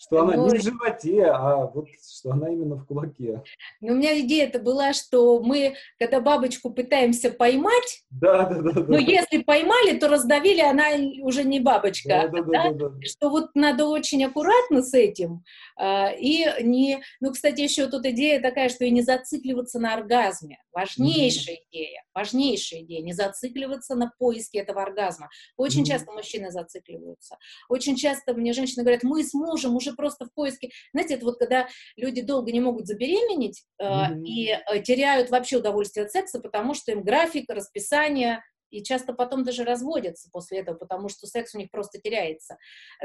что она не в животе, а вот что она именно в кулаке. Ну, у меня идея это была, что мы, когда бабочку пытаемся поймать, да, да, да, но если поймали, то раздавили, она уже не бабочка. Да, да, да, да, да. Что вот надо очень аккуратно с этим. А, и не... Ну, кстати, еще тут идея такая, что и не зацикливаться на оргазме. Важнейшая mm-hmm. идея, важнейшая идея, не зацикливаться на поиске этого оргазма. Очень mm-hmm. часто мужчины зацикливаются. Очень часто мне женщины говорят, мы с мужем уже уже просто в поиске, знаете, это вот когда люди долго не могут забеременеть э, mm-hmm. и э, теряют вообще удовольствие от секса, потому что им график, расписание, и часто потом даже разводятся после этого, потому что секс у них просто теряется.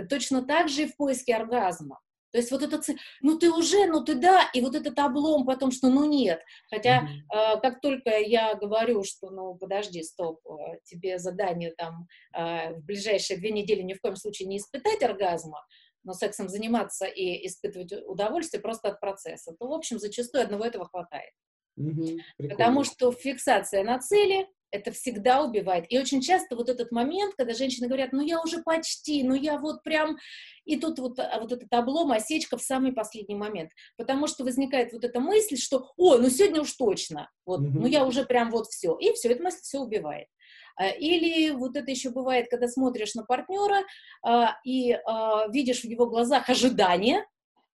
Точно так же и в поиске оргазма. То есть вот это, ну ты уже, ну ты да, и вот этот облом потом, что ну нет. Хотя mm-hmm. э, как только я говорю, что ну подожди, стоп, э, тебе задание там э, в ближайшие две недели ни в коем случае не испытать оргазма, но сексом заниматься и испытывать удовольствие просто от процесса, то, в общем, зачастую одного этого хватает. Mm-hmm. Потому что фиксация на цели, это всегда убивает. И очень часто вот этот момент, когда женщины говорят, ну я уже почти, ну я вот прям... И тут вот, а, вот этот облом, осечка в самый последний момент. Потому что возникает вот эта мысль, что, о, ну сегодня уж точно, вот, ну я уже прям вот все. И все, эта мысль все убивает. А, или вот это еще бывает, когда смотришь на партнера а, и а, видишь в его глазах ожидание,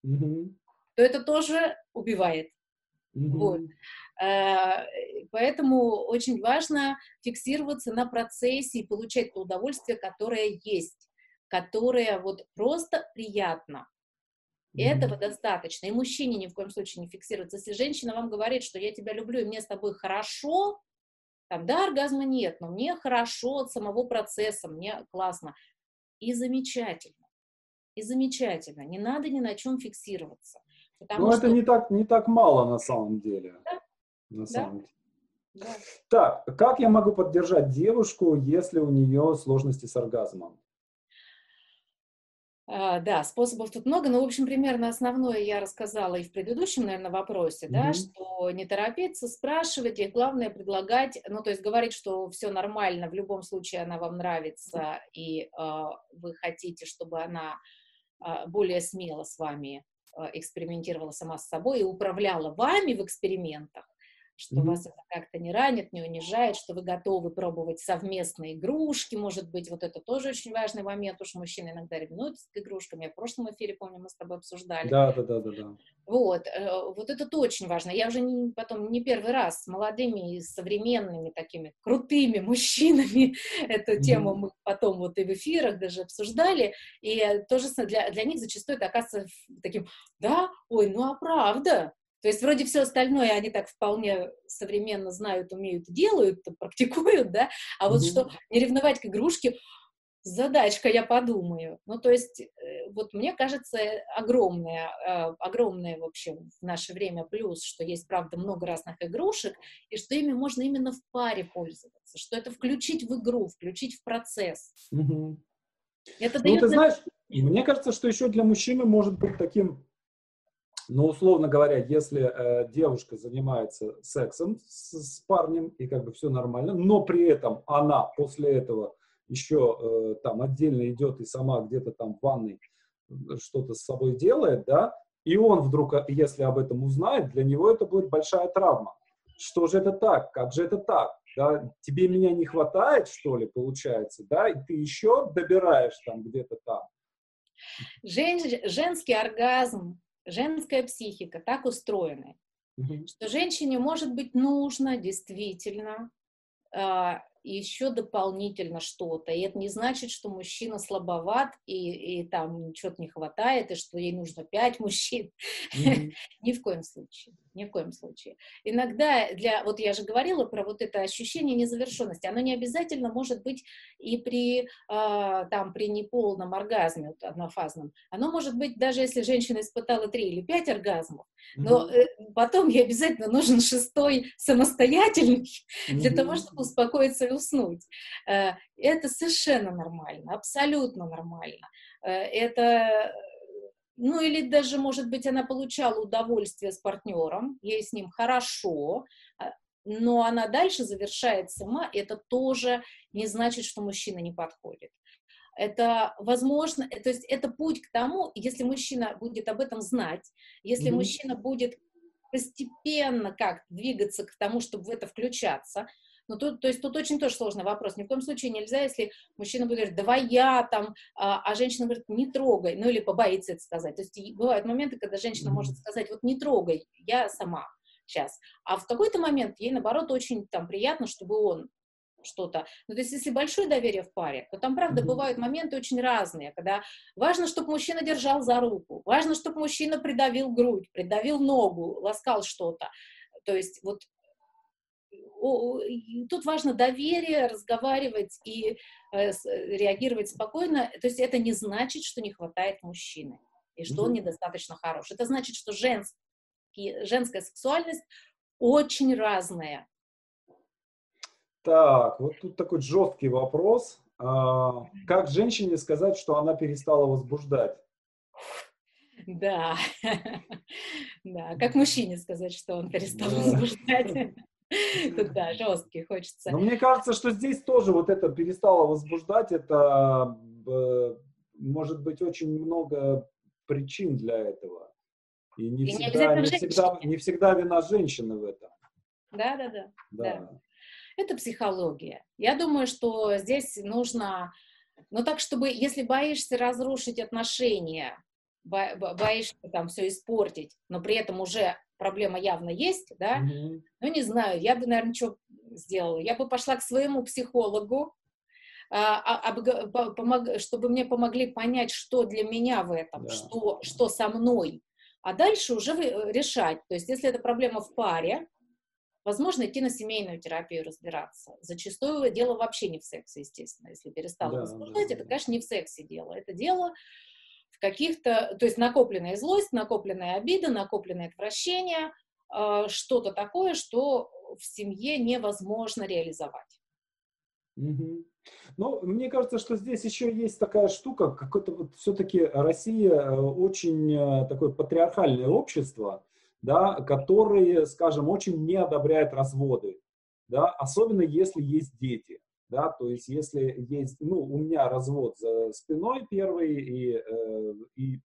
mm-hmm. то это тоже убивает. Mm-hmm. Вот. Э, поэтому очень важно фиксироваться на процессе и получать то удовольствие, которое есть, которое вот просто приятно. Mm-hmm. этого достаточно. И мужчине ни в коем случае не фиксироваться. Если женщина вам говорит, что я тебя люблю, и мне с тобой хорошо, там, да, оргазма нет, но мне хорошо от самого процесса, мне классно. И замечательно. И замечательно. Не надо ни на чем фиксироваться. Ну, что... это не так, не так мало на самом деле. Да? на самом деле. Да. Так, как я могу поддержать девушку, если у нее сложности с оргазмом? А, да, способов тут много, но, в общем, примерно основное я рассказала и в предыдущем, наверное, вопросе, mm-hmm. да, что не торопиться, спрашивать, и главное предлагать, ну, то есть говорить, что все нормально, в любом случае она вам нравится, и э, вы хотите, чтобы она э, более смело с вами э, экспериментировала сама с собой и управляла вами в экспериментах, что mm-hmm. вас это как-то не ранит, не унижает, что вы готовы пробовать совместные игрушки, может быть, вот это тоже очень важный момент, что мужчины иногда ревнуются к игрушкам, я в прошлом эфире, помню, мы с тобой обсуждали. Да, да, да, да, да. Вот, э, вот это очень важно. Я уже не, потом не первый раз с молодыми и современными такими крутыми мужчинами эту mm-hmm. тему мы потом вот и в эфирах даже обсуждали, и тоже для, для них зачастую это оказывается таким, да, ой, ну а правда, то есть вроде все остальное они так вполне современно знают, умеют, делают, практикуют, да, а вот mm-hmm. что не ревновать к игрушке, задачка, я подумаю. Ну, то есть, э, вот мне кажется, огромное, э, огромное вообще в наше время плюс, что есть, правда, много разных игрушек, и что ими можно именно в паре пользоваться, что это включить в игру, включить в процесс. Угу. Это ну, ты знаешь, мне кажется, что еще для мужчины может быть таким но, условно говоря, если э, девушка занимается сексом с, с парнем, и как бы все нормально, но при этом она после этого еще э, там отдельно идет и сама где-то там в ванной э, что-то с собой делает, да, и он вдруг, э, если об этом узнает, для него это будет большая травма. Что же это так? Как же это так? Да, тебе меня не хватает, что ли, получается, да, и ты еще добираешь там где-то там. Жен, женский оргазм женская психика так устроена, mm-hmm. что женщине может быть нужно действительно а, еще дополнительно что-то. И это не значит, что мужчина слабоват и, и там чего-то не хватает, и что ей нужно пять мужчин. Mm-hmm. Ни в коем случае. Ни в коем случае. Иногда для, вот я же говорила про вот это ощущение незавершенности, оно не обязательно может быть и при, э, там, при неполном оргазме вот, однофазном. Оно может быть, даже если женщина испытала три или пять оргазмов, но э, потом ей обязательно нужен шестой самостоятельный mm-hmm. для того, чтобы успокоиться уснуть. Э, это совершенно нормально, абсолютно нормально. Э, это ну или даже, может быть, она получала удовольствие с партнером, ей с ним хорошо, а, но она дальше завершает сама, это тоже не значит, что мужчина не подходит. Это возможно, то есть это путь к тому, если мужчина будет об этом знать, если mm-hmm. мужчина будет постепенно как двигаться к тому, чтобы в это включаться, ну, тут, то есть тут очень тоже сложный вопрос. Ни в коем случае нельзя, если мужчина будет говорить, давай я там, а, а женщина говорит, не трогай, ну или побоится это сказать. То есть бывают моменты, когда женщина может сказать, вот не трогай, я сама сейчас. А в какой-то момент ей, наоборот, очень там приятно, чтобы он что-то. Ну, то есть, если большое доверие в паре, то там, правда, бывают моменты очень разные, когда важно, чтобы мужчина держал за руку, важно, чтобы мужчина придавил грудь, придавил ногу, ласкал что-то. То есть, вот тут важно доверие, разговаривать и э, реагировать спокойно. То есть это не значит, что не хватает мужчины и что mm-hmm. он недостаточно хорош. Это значит, что женский, женская сексуальность очень разная. Так, вот тут такой жесткий вопрос. А, как женщине сказать, что она перестала возбуждать? Да, да. Как мужчине сказать, что он перестал возбуждать? Тут, да, жесткий хочется. Но мне кажется, что здесь тоже вот это перестало возбуждать, это э, может быть очень много причин для этого. И не, и всегда, не, всегда, не всегда вина женщины в этом. Да, да, да. да. Это психология. Я думаю, что здесь нужно, ну так, чтобы, если боишься разрушить отношения, боишься там все испортить, но при этом уже проблема явно есть, да, mm-hmm. ну не знаю, я бы, наверное, что сделала? Я бы пошла к своему психологу, а, а, чтобы мне помогли понять, что для меня в этом, да. что, что со мной, а дальше уже решать. То есть, если это проблема в паре, возможно, идти на семейную терапию разбираться. Зачастую дело вообще не в сексе, естественно. Если перестала да, возбуждать, да, это, конечно, не в сексе дело. Это дело в каких-то, то есть накопленная злость, накопленная обида, накопленное отвращение, э, что-то такое, что в семье невозможно реализовать. Угу. Ну, мне кажется, что здесь еще есть такая штука, какое-то вот все-таки Россия э, очень э, такое патриархальное общество, да, которые, скажем, очень не одобряют разводы, да, особенно если есть дети, да, то есть если есть, ну, у меня развод за спиной первый, и, э, и,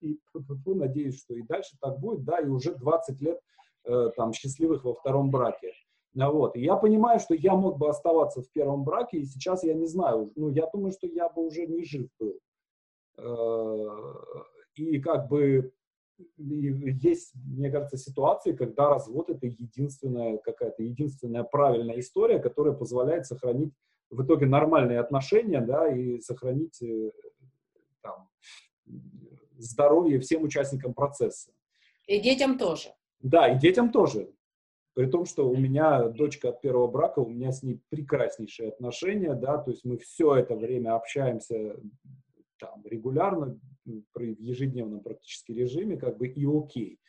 и надеюсь, что и дальше так будет, да, и уже 20 лет э, там счастливых во втором браке. Вот. И я понимаю, что я мог бы оставаться в первом браке, и сейчас я не знаю, ну, я думаю, что я бы уже не жив был. Э, и как бы есть, мне кажется, ситуации, когда развод это единственная какая-то единственная правильная история, которая позволяет сохранить в итоге нормальные отношения, да, и сохранить э, там, здоровье всем участникам процесса. И детям тоже. Да, и детям тоже. При том, что у меня дочка от первого брака, у меня с ней прекраснейшие отношения, да, то есть мы все это время общаемся там регулярно, в ежедневном практически режиме, как бы и окей.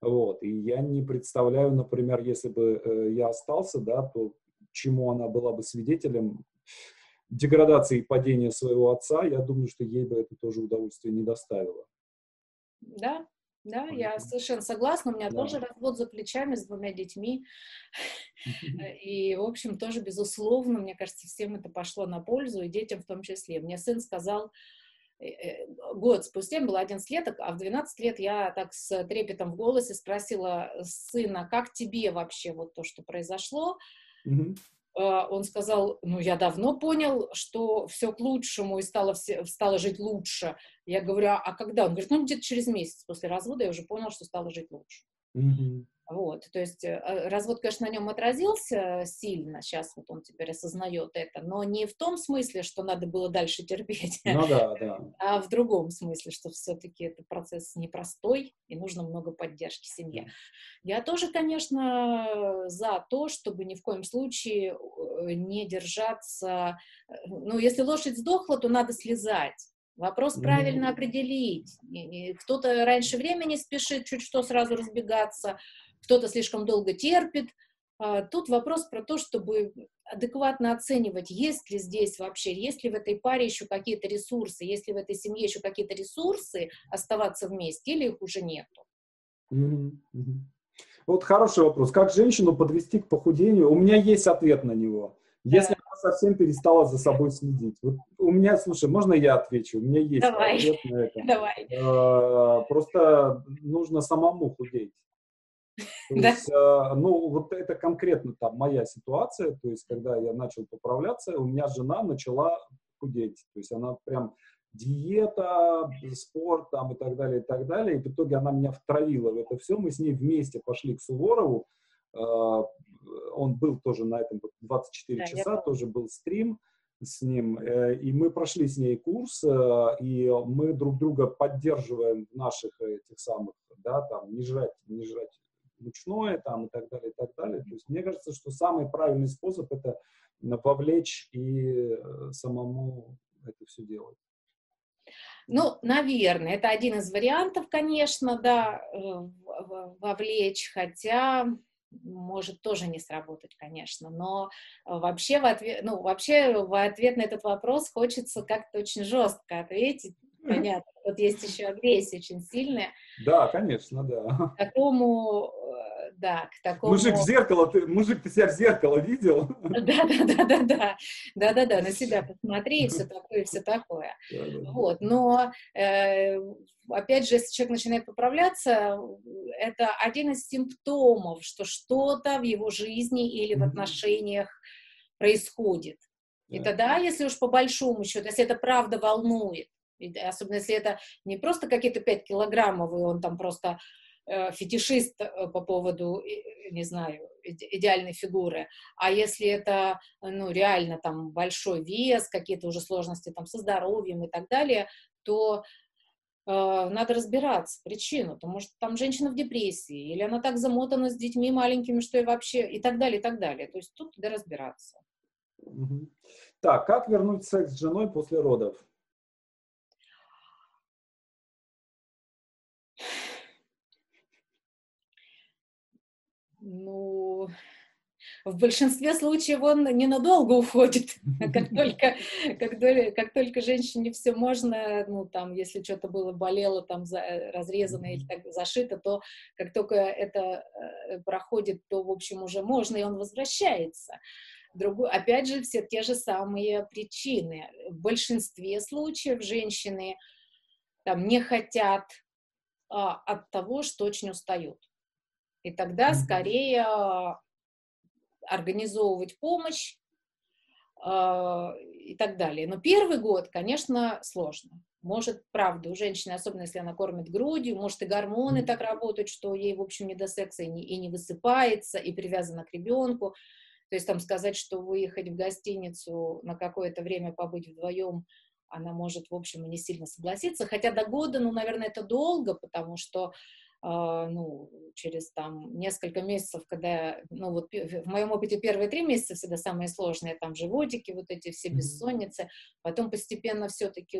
Вот. И я не представляю, например, если бы э, я остался, да, то чему она была бы свидетелем деградации и падения своего отца, я думаю, что ей бы это тоже удовольствие не доставило. Да, да, я совершенно согласна. У меня да. тоже развод за плечами с двумя детьми. И, в общем, тоже, безусловно, мне кажется, всем это пошло на пользу, и детям в том числе. Мне сын сказал, Э, э, год спустя, было 11 лет, а в 12 лет я так с трепетом в голосе спросила сына, как тебе вообще вот то, что произошло? Mm-hmm. Он сказал, ну, я давно понял, что все к лучшему и стало, все, стало жить лучше. Я говорю, а, а когда? Он говорит, ну, где-то через месяц после развода я уже понял, что стало жить лучше. Mm-hmm. Вот, то есть э, развод, конечно, на нем отразился сильно, сейчас вот он теперь осознает это, но не в том смысле, что надо было дальше терпеть, ну, да, да. а в другом смысле, что все-таки это процесс непростой и нужно много поддержки семье. Я тоже, конечно, за то, чтобы ни в коем случае э, не держаться, э, ну, если лошадь сдохла, то надо слезать, Вопрос правильно определить. Кто-то раньше времени спешит чуть что сразу разбегаться, кто-то слишком долго терпит. А, тут вопрос про то, чтобы адекватно оценивать, есть ли здесь вообще, есть ли в этой паре еще какие-то ресурсы, есть ли в этой семье еще какие-то ресурсы оставаться вместе, или их уже нету. Вот хороший вопрос. Как женщину подвести к похудению? У меня есть ответ на него. Если да. она совсем перестала за собой следить. Вот у меня, слушай, можно я отвечу? У меня есть Давай. ответ на это. Давай. А, просто нужно самому худеть. То да. есть, э, ну, вот это конкретно там моя ситуация, то есть, когда я начал поправляться, у меня жена начала худеть, то есть она прям диета, спорт там и так далее, и так далее, и в итоге она меня втравила в это все, мы с ней вместе пошли к Суворову, он был тоже на этом 24 да, часа, тоже был стрим с ним, и мы прошли с ней курс, и мы друг друга поддерживаем в наших этих самых, да, там, не жрать, не жрать ручное там и так далее, и так далее. То есть мне кажется, что самый правильный способ это повлечь и самому это все делать. Ну, наверное, это один из вариантов, конечно, да, э, вовлечь, хотя может тоже не сработать, конечно, но вообще в ответ, ну, вообще в ответ на этот вопрос хочется как-то очень жестко ответить. Понятно, вот есть еще агрессия очень сильная. Да, конечно, да. К такому да, к такому... Мужик в зеркало, ты, мужик, ты себя в зеркало видел? Да, да, да, да, да, да, да, да, на себя посмотри и все такое, и все такое. Вот, но э, опять же, если человек начинает поправляться, это один из симптомов, что что-то в его жизни или в отношениях происходит. И тогда, если уж по большому счету, если это правда волнует, особенно если это не просто какие-то 5 килограммов, и он там просто Э, фетишист э, по поводу, не знаю, идеальной фигуры, а если это, ну, реально там большой вес, какие-то уже сложности там со здоровьем и так далее, то э, надо разбираться причину, потому что там женщина в депрессии, или она так замотана с детьми маленькими, что и вообще, и так далее, и так далее. То есть тут надо разбираться. Так, как вернуть секс с женой после родов? Ну, в большинстве случаев он ненадолго уходит. Как только, как, только, как только женщине все можно, ну, там, если что-то было, болело, там, за, разрезано или так, зашито, то как только это э, проходит, то, в общем, уже можно, и он возвращается. Другой, опять же, все те же самые причины. В большинстве случаев женщины там не хотят а, от того, что очень устают. И тогда скорее организовывать помощь э, и так далее. Но первый год, конечно, сложно. Может, правда, у женщины, особенно если она кормит грудью, может и гормоны так работают, что ей, в общем, не до секса и не, и не высыпается, и привязана к ребенку. То есть там сказать, что выехать в гостиницу на какое-то время побыть вдвоем, она может, в общем, и не сильно согласиться. Хотя до года, ну, наверное, это долго, потому что а, ну, через там несколько месяцев, когда, ну, вот в моем опыте первые три месяца всегда самые сложные, там животики, вот эти все бессонницы, потом постепенно все-таки,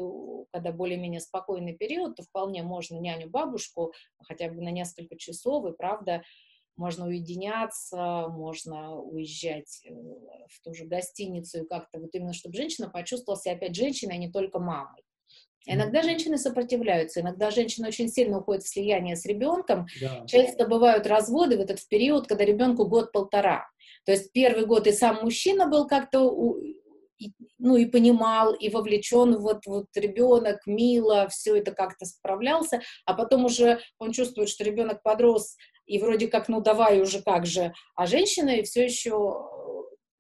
когда более-менее спокойный период, то вполне можно няню-бабушку хотя бы на несколько часов, и правда, можно уединяться, можно уезжать э, в ту же гостиницу, и как-то вот именно, чтобы женщина почувствовала себя опять женщиной, а не только мамой. Иногда женщины сопротивляются, иногда женщины очень сильно уходят в слияние с ребенком. Да. Часто бывают разводы в этот период, когда ребенку год-полтора. То есть первый год и сам мужчина был как-то ну и понимал, и вовлечен, вот, вот ребенок, мило, все это как-то справлялся, а потом уже он чувствует, что ребенок подрос, и вроде как, ну давай уже как же, а женщина все еще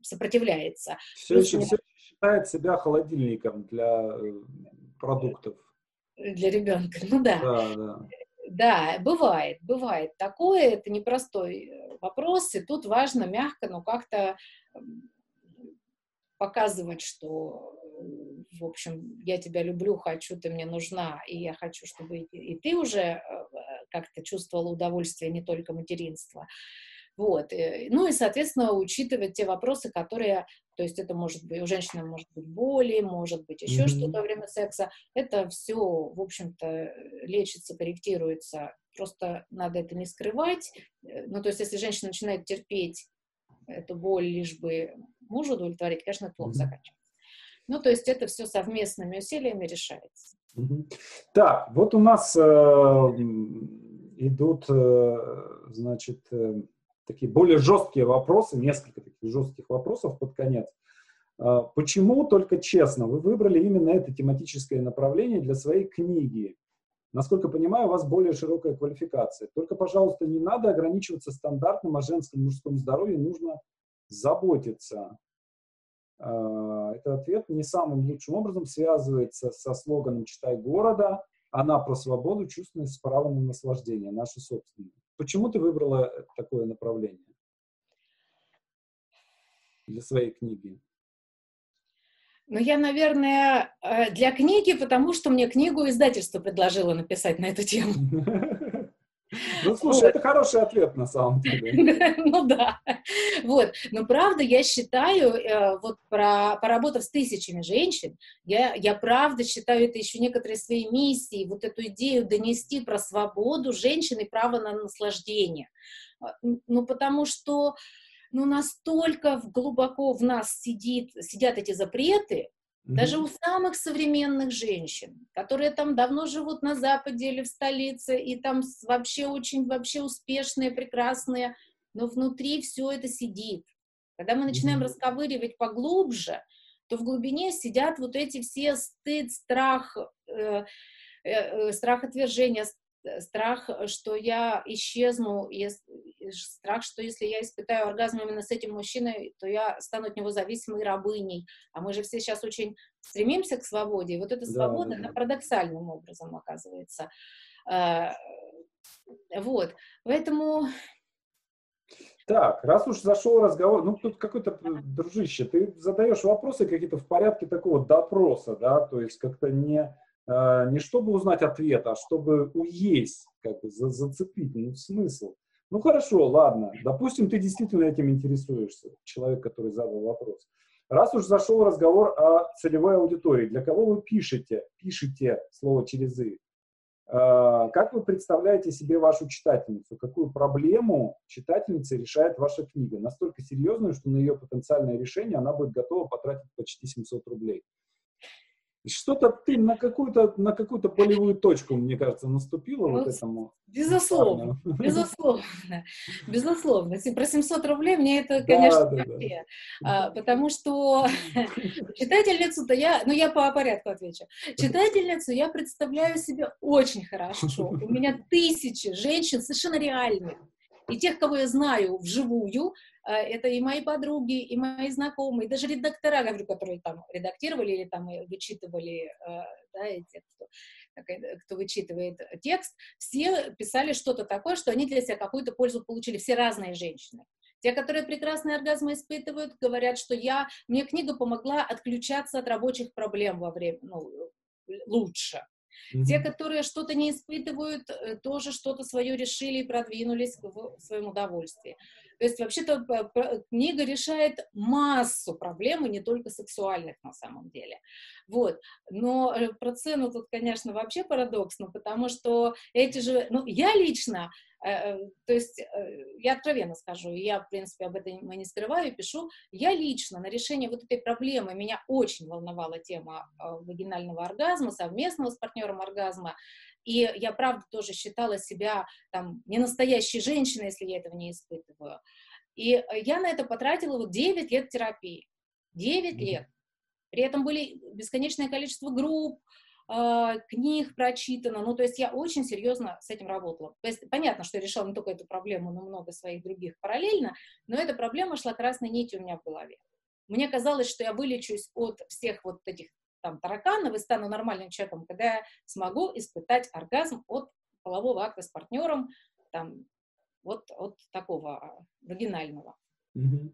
сопротивляется. Все еще, все считает себя холодильником для э, продуктов. Для ребенка, ну да. Да, да. Да, бывает, бывает такое, это непростой э, вопрос, и тут важно мягко, но как-то показывать, что, в общем, я тебя люблю, хочу, ты мне нужна, и я хочу, чтобы и ты уже э, как-то чувствовала удовольствие, не только материнство. Вот. Э, ну и, соответственно, учитывать те вопросы, которые, то есть это может быть, у женщины может быть боли, может быть еще mm-hmm. что-то во время секса. Это все, в общем-то, лечится, корректируется. Просто надо это не скрывать. Э, ну, то есть если женщина начинает терпеть эту боль, лишь бы мужу удовлетворить, конечно, это плохо mm-hmm. заканчивается. Ну, то есть это все совместными усилиями решается. Mm-hmm. Так, вот у нас э, идут, э, значит, э, такие более жесткие вопросы, несколько таких жестких вопросов под конец. А, почему, только честно, вы выбрали именно это тематическое направление для своей книги? Насколько понимаю, у вас более широкая квалификация. Только, пожалуйста, не надо ограничиваться стандартным о женском и мужском здоровье, нужно заботиться. А, этот ответ не самым лучшим образом связывается со слоганом «Читай города», она про свободу, чувственность, право на наслаждение, наше собственное. Почему ты выбрала э, такое направление для своей книги? Ну, я, наверное, э, для книги, потому что мне книгу издательство предложило написать на эту тему. Ну, слушай, это хороший ответ на самом деле. Ну да. Вот. Но правда, я считаю, э, вот про, поработав с тысячами женщин, я, я правда считаю это еще некоторой своей миссией, вот эту идею донести про свободу женщин и право на наслаждение. А, ну, потому что ну, настолько глубоко в нас сидит, сидят эти запреты. Даже у самых современных женщин, которые там давно живут на Западе или в столице, и там вообще очень вообще успешные, прекрасные, но внутри все это сидит. Когда мы начинаем расковыривать поглубже, то в глубине сидят вот эти все стыд, страх, э, э, э страх отвержения, страх, э, что я исчезну, страх, что если я испытаю оргазм именно с этим мужчиной, то я стану от него зависимой рабыней. А мы же все сейчас очень стремимся к свободе, и вот эта свобода, да, да, она парадоксальным образом оказывается. Э, вот, поэтому... Так, раз уж зашел разговор, ну тут какой-то, дружище, ты задаешь вопросы какие-то в порядке такого допроса, да, то есть как-то не Э, не чтобы узнать ответ, а чтобы уесть, как бы за, зацепить, ну, смысл. Ну хорошо, ладно, допустим, ты действительно этим интересуешься, человек, который задал вопрос. Раз уж зашел разговор о целевой аудитории, для кого вы пишете, пишете слово через «и», э, как вы представляете себе вашу читательницу? Какую проблему читательница решает ваша книга? Настолько серьезную, что на ее потенциальное решение она будет готова потратить почти 700 рублей. Что-то ты на какую-то на какую-то болевую точку, мне кажется, наступила ну, вот этому. Безусловно, безусловно, безусловно. Про 700 рублей мне это, конечно, да, да, да. А, потому что читательницу-то я, ну я по порядку отвечу. Читательницу я представляю себе очень хорошо. У меня тысячи женщин совершенно реальных. И тех, кого я знаю вживую, э, это и мои подруги, и мои знакомые, даже редактора, говорю, которые там редактировали или там вычитывали, э, да, эти, кто, кто вычитывает текст, все писали что-то такое, что они для себя какую-то пользу получили, все разные женщины. Те, которые прекрасные оргазмы испытывают, говорят, что я, мне книга помогла отключаться от рабочих проблем во время, ну, лучше. Mm-hmm. Те, которые что-то не испытывают, э, тоже что-то свое решили и продвинулись в своем удовольствии. То есть вообще-то книга решает массу проблем, и не только сексуальных на самом деле. Вот. Но э, про цену тут, конечно, вообще парадоксно, потому что эти же... Ну, я лично Э, э, то есть э, я откровенно скажу, и я, в принципе, об этом не скрываю, и пишу, я лично на решение вот этой проблемы, меня очень волновала тема вагинального оргазма, совместного с партнером оргазма, и я, правда, тоже считала себя там не настоящей женщиной, если я этого не испытываю. И я на это потратила вот 9 лет терапии. 9 лет. При этом были бесконечное количество групп, а, книг прочитано, ну, то есть я очень серьезно с этим работала. То есть понятно, что я решала не только эту проблему, но много своих других параллельно, но эта проблема шла красной нитью у меня в голове. Мне казалось, что я вылечусь от всех вот этих там тараканов и стану нормальным человеком, когда я смогу испытать оргазм от полового акта с партнером, там, вот от такого а, вагинального. Mm-hmm.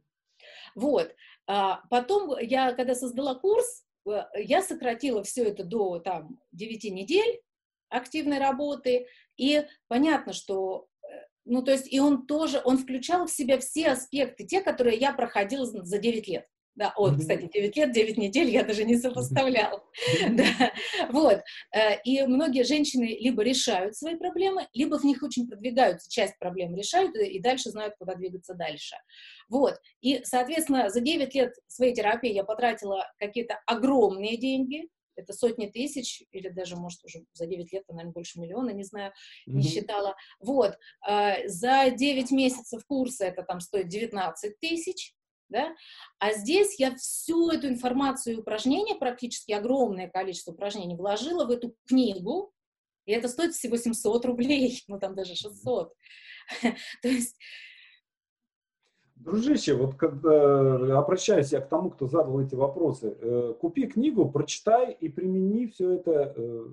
Вот. А потом я, когда создала курс, Э, я сократила все это до там, 9 недель активной работы, и понятно, что э, ну, то есть, и он тоже, он включал в себя все аспекты, те, которые я проходила за 9 лет. Да, вот, кстати, 9 лет, 9 недель я даже не сопоставляла. да, вот. Э, и многие женщины либо решают свои проблемы, либо в них очень продвигаются, часть проблем решают и дальше знают, куда двигаться дальше. Вот. И, соответственно, за 9 лет своей терапии я потратила какие-то огромные деньги, это сотни тысяч, или даже, может, уже за 9 лет, наверное, больше миллиона, не знаю, mm-hmm. не считала. Вот, э, за 9 месяцев курса это там стоит 19 тысяч, да? А здесь я всю эту информацию и упражнения, практически огромное количество упражнений, вложила в эту книгу, и это стоит всего 700 рублей, ну там даже 600. То есть... Дружище, вот когда обращаюсь я к тому, кто задал эти вопросы, э, купи книгу, прочитай и примени все это э,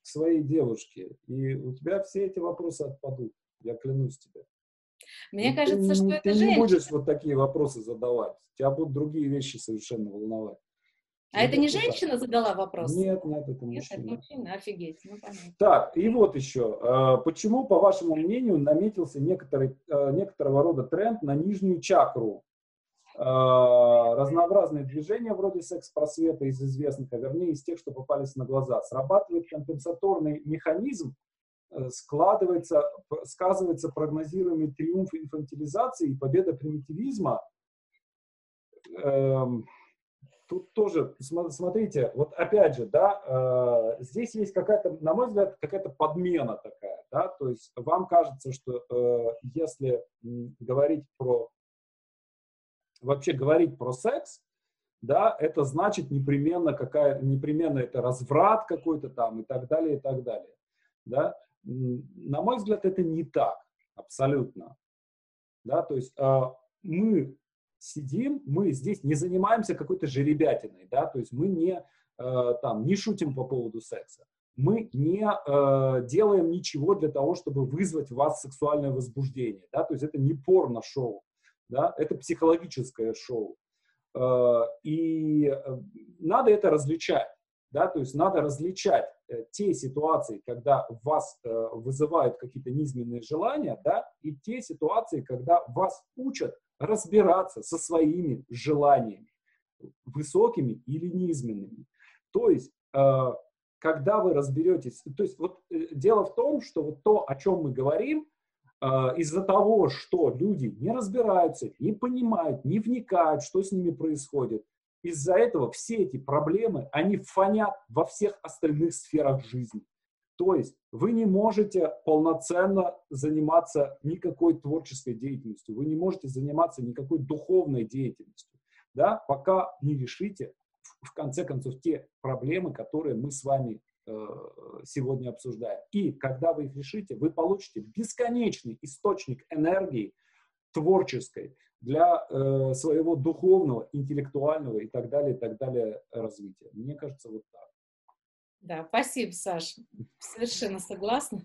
к своей девушке, и у тебя все эти вопросы отпадут, я клянусь тебе. Мне ну, кажется, ты, что ты это не женщина. будешь вот такие вопросы задавать. Тебя будут другие вещи совершенно волновать. А это не женщина задала вопрос? Нет, нет, это мужчина. Нет, это мужчина, офигеть, ну понятно. Так, и вот еще. А, почему, по вашему мнению, наметился некоторый, а, некоторого рода тренд на нижнюю чакру? А, разнообразные движения вроде секс-просвета из известных, а вернее из тех, что попались на глаза. Срабатывает компенсаторный механизм, складывается, сказывается прогнозируемый триумф инфантилизации и победа примитивизма. Эм, тут тоже, смотрите, вот опять же, да, э, здесь есть какая-то, на мой взгляд, какая-то подмена такая, да, то есть вам кажется, что э, если говорить про, вообще говорить про секс, да, это значит непременно какая, непременно это разврат какой-то там и так далее, и так далее, да. На мой взгляд, это не так, абсолютно, да, то есть э, мы сидим, мы здесь не занимаемся какой-то жеребятиной, да, то есть мы не, э, там, не шутим по поводу секса, мы не э, делаем ничего для того, чтобы вызвать в вас сексуальное возбуждение, да, то есть это не порно-шоу, да, это психологическое шоу. Э, и надо это различать, да, то есть надо различать э, те ситуации, когда вас э, вызывают какие-то низменные желания, да, и те ситуации, когда вас учат разбираться со своими желаниями, высокими или низменными. То есть, э, когда вы разберетесь, то есть вот дело в том, что вот то, о чем мы говорим, из-за того, что люди не разбираются, не понимают, не вникают, что с ними происходит, из-за этого все эти проблемы, они фонят во всех остальных сферах жизни. То есть вы не можете полноценно заниматься никакой творческой деятельностью, вы не можете заниматься никакой духовной деятельностью, да, пока не решите, в конце концов, те проблемы, которые мы с вами э, сегодня обсуждаем. И когда вы их решите, вы получите бесконечный источник энергии творческой для э, своего духовного, интеллектуального и так далее, и так далее развития. Мне кажется, вот так. Да, спасибо, Саша. Совершенно согласна.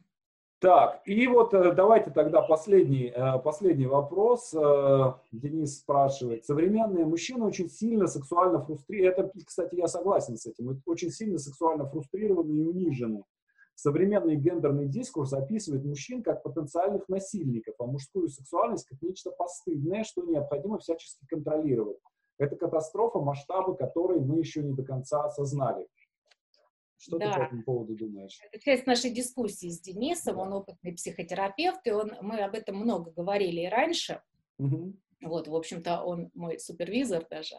Так, и вот э, давайте тогда последний, э, последний вопрос. Э, Денис спрашивает. Современные мужчины очень сильно сексуально фрустрированы. Это, кстати, я согласен с этим. Очень сильно сексуально фрустрированы и унижены. Современный гендерный дискурс описывает мужчин как потенциальных насильников, а мужскую сексуальность как нечто постыдное, что необходимо всячески контролировать. Это катастрофа, масштабы которой мы еще не до конца осознали. Что да. ты по этому поводу думаешь? Это часть нашей дискуссии с Денисом, да. он опытный психотерапевт, и он, мы об этом много говорили и раньше. Угу. Вот, в общем-то, он мой супервизор даже,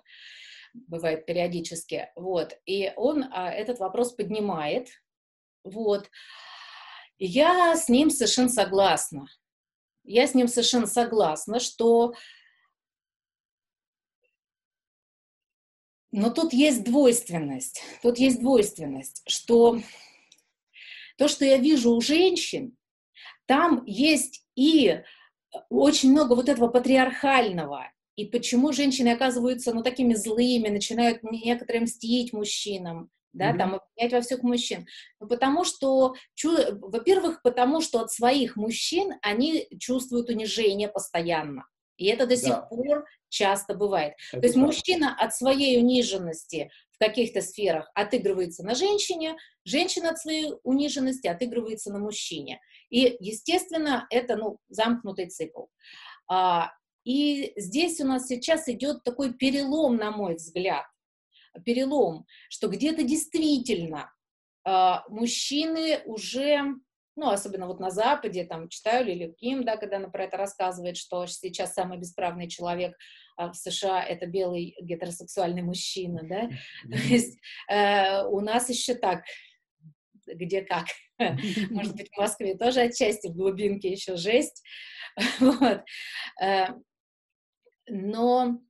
бывает периодически. Вот, и он а, этот вопрос поднимает. Вот. я с ним совершенно согласна. Я с ним совершенно согласна, что Но тут есть двойственность. Тут есть двойственность, что то, что я вижу у женщин, там есть и очень много вот этого патриархального. И почему женщины оказываются, ну, такими злыми, начинают некоторые мстить мужчинам, да, mm-hmm. там, обвинять во всех мужчин. Ну, потому что, во-первых, потому что от своих мужчин они чувствуют унижение постоянно. И это до сих да. пор часто бывает. Это То есть так. мужчина от своей униженности в каких-то сферах отыгрывается на женщине, женщина от своей униженности отыгрывается на мужчине. И, естественно, это ну, замкнутый цикл. А, и здесь у нас сейчас идет такой перелом, на мой взгляд, перелом, что где-то действительно а, мужчины уже ну, особенно вот на Западе, там, читаю Лили Ким, да, когда она про это рассказывает, что сейчас самый бесправный человек а, в США — это белый гетеросексуальный мужчина, да, то есть э, у нас еще так, где как, может быть, в Москве тоже отчасти в глубинке еще жесть, вот, э, но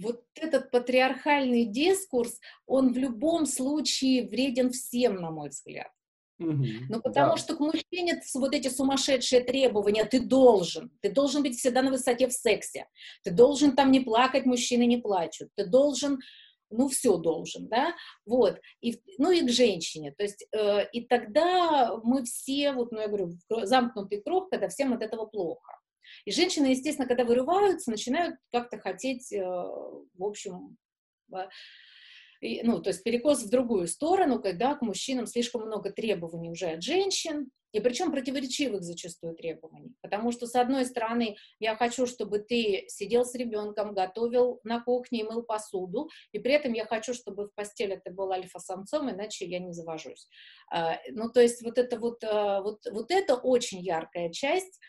вот этот патриархальный дискурс, он в любом случае вреден всем, на мой взгляд. Ну, потому да. что к мужчине вот эти сумасшедшие требования, ты должен, ты должен быть всегда на высоте в сексе, ты должен там не плакать, мужчины не плачут, ты должен, ну, все должен, да, вот, и, ну, и к женщине, то есть, э, и тогда мы все, вот, ну, я говорю, замкнутый круг, когда всем от этого плохо. И женщины, естественно, когда вырываются, начинают как-то хотеть, э, в общем, ну, то есть перекос в другую сторону, когда к мужчинам слишком много требований уже от женщин, и причем противоречивых зачастую требований. Потому что, с одной стороны, я хочу, чтобы ты сидел с ребенком, готовил на кухне и мыл посуду, и при этом я хочу, чтобы в постели ты был альфа-самцом, иначе я не завожусь. А, ну, то есть вот это вот, а, вот, вот это очень яркая часть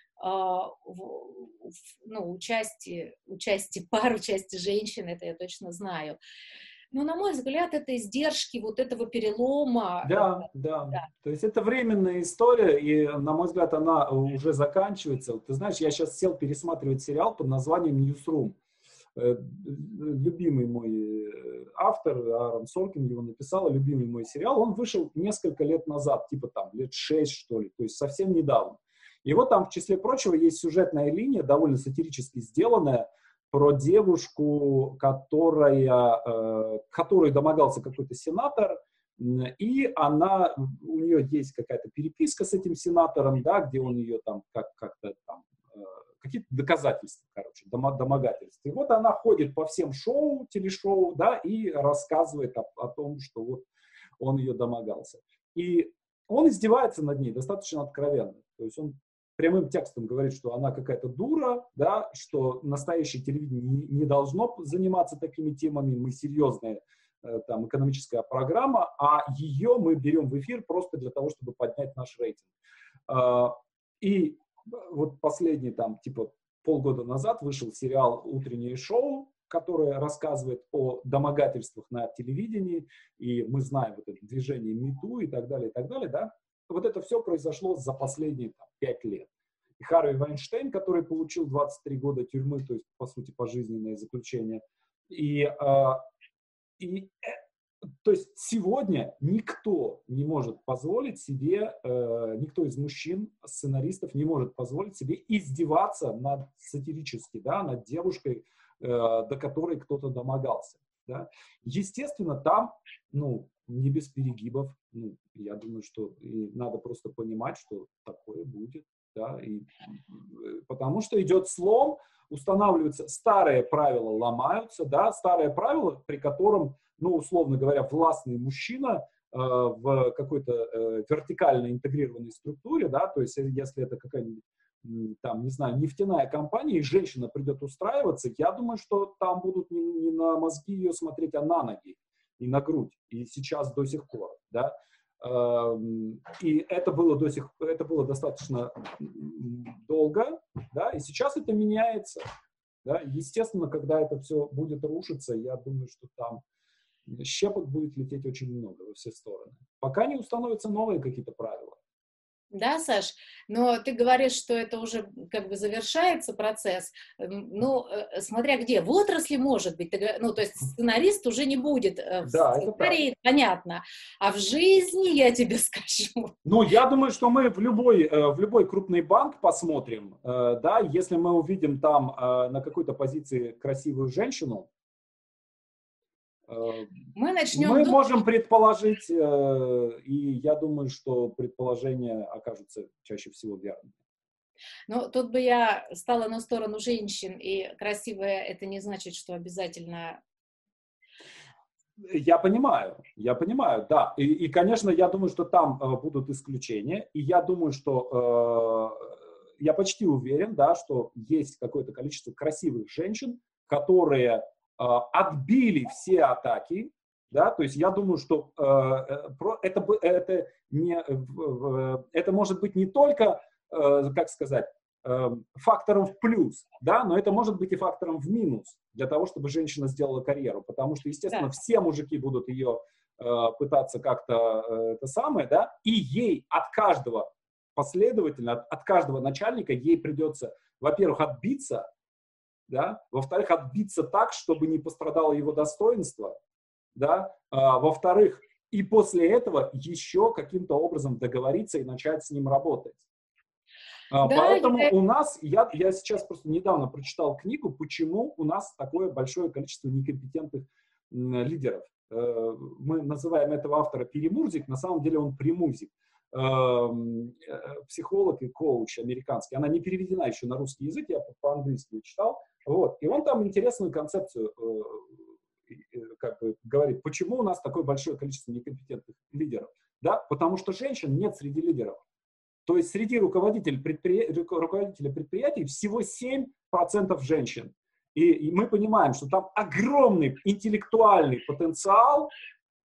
ну, участие, участие пар, участие женщин, это я точно знаю. Но, на мой взгляд, это издержки вот этого перелома. Да, да, да. То есть это временная история, и, на мой взгляд, она уже заканчивается. Ты знаешь, я сейчас сел пересматривать сериал под названием «Ньюсрум». Э, любимый мой э, автор, Аарон Соркин его написал, любимый мой сериал, он вышел несколько лет назад, типа там лет шесть, что ли, то есть совсем недавно. И вот там, в числе прочего, есть сюжетная линия, довольно сатирически сделанная, про девушку, которая, э, которой домогался какой-то сенатор, и она, у нее есть какая-то переписка с этим сенатором, да, где он ее там как, как-то там, э, какие-то доказательства, короче, домогательства. И вот она ходит по всем шоу, телешоу, да, и рассказывает о, о том, что вот он ее домогался. И он издевается над ней достаточно откровенно. То есть он прямым текстом говорит, что она какая-то дура, да, что настоящее телевидение не, должно заниматься такими темами, мы серьезная э, там экономическая программа, а ее мы берем в эфир просто для того, чтобы поднять наш рейтинг. Э, и вот последний там типа полгода назад вышел сериал «Утреннее шоу», которое рассказывает о домогательствах на телевидении, и мы знаем вот это движение МИТУ и так далее, и так далее, да, вот это все произошло за последние там, 5 лет. И Харви Вайнштейн, который получил 23 года тюрьмы, то есть, по сути, пожизненное заключение. И, а, и э, то есть сегодня никто не может позволить себе, э, никто из мужчин, сценаристов не может позволить себе издеваться над сатирически, да, над девушкой, э, до которой кто-то домогался. Да. Естественно, там, ну, не без перегибов. Ну, я думаю, что и надо просто понимать, что такое будет. Да, и, потому что идет слом, устанавливаются старые правила, ломаются, да, старые правила, при котором, ну, условно говоря, властный мужчина э, в какой-то э, вертикально интегрированной структуре, да, то есть если это какая-нибудь там, не знаю, нефтяная компания, и женщина придет устраиваться, я думаю, что там будут не, не на мозги ее смотреть, а на ноги и на грудь, и сейчас до сих пор, да. Эм, и это было до сих, это было достаточно долго, да, и сейчас это меняется, да. Естественно, когда это все будет рушиться, я думаю, что там щепок будет лететь очень много во все стороны. Пока не установятся новые какие-то правила. Да, Саш, но ты говоришь, что это уже как бы завершается процесс. Ну, э, смотря где, в отрасли может быть, ну, то есть сценарист уже не будет э, в да, сценарии, понятно, а в жизни я тебе скажу. Ну, я думаю, что мы в любой, э, в любой крупный банк посмотрим, да, если мы увидим там на какой-то позиции красивую женщину, мы начнем... Мы можем предположить, э, и я думаю, что предположения окажутся чаще всего верными. Ну, тут бы я стала на сторону женщин, и красивая это не значит, что обязательно... Я понимаю, я понимаю, да. И, и конечно, я думаю, что там э, будут исключения, и я думаю, что э, я почти уверен, да, что есть какое-то количество красивых женщин, которые отбили все атаки, да, то есть я думаю, что э, э это, это, не, это может быть не только, э, как сказать, э, фактором в плюс, да, но это может быть и фактором в минус для того, чтобы женщина сделала карьеру, потому что, естественно, да. все мужики будут ее э, пытаться как-то э, это самое, да, и ей от каждого последовательно, от, от каждого начальника ей придется, во-первых, отбиться, да, во-вторых, отбиться так, чтобы не пострадало его достоинство, да, а, во-вторых, и после этого еще каким-то образом договориться и начать с ним работать. А, да, Поэтому я... у нас, я, я сейчас просто недавно прочитал книгу, почему у нас такое большое количество некомпетентных лидеров. Э, мы называем этого автора перемурзик, на самом деле он премузик. эм, э, психолог и коуч американский, она не переведена еще на русский язык, я по-английски читал, вот, и он там интересную концепцию э, э, как бы говорит, почему у нас такое большое количество некомпетентных лидеров, да, потому что женщин нет среди лидеров, то есть среди руководителей, предпри... руководителей предприятий всего 7% женщин. И мы понимаем, что там огромный интеллектуальный потенциал,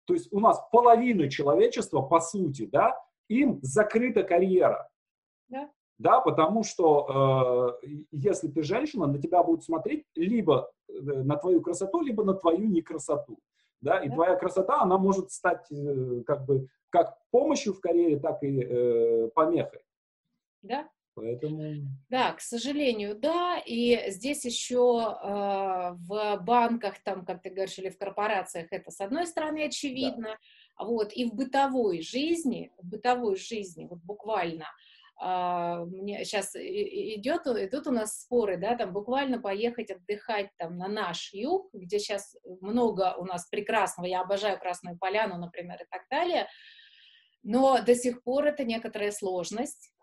то есть у нас половина человечества, по сути, да, им закрыта карьера. Да. Да, потому что э, если ты женщина, на тебя будут смотреть либо э, на твою красоту, либо на твою некрасоту. Да, и да. твоя красота, она может стать э, как бы как помощью в карьере, так и э, помехой. Да. Поэтому... Да, к сожалению, да. И здесь еще э, в банках, там, как ты говоришь, или в корпорациях это, с одной стороны, очевидно. Да. Вот, и в бытовой жизни, в бытовой жизни, вот буквально, Uh, мне сейчас идет, идут у нас споры, да, там буквально поехать отдыхать там на наш юг, где сейчас много у нас прекрасного, я обожаю Красную Поляну, например, и так далее, но до сих пор это некоторая сложность,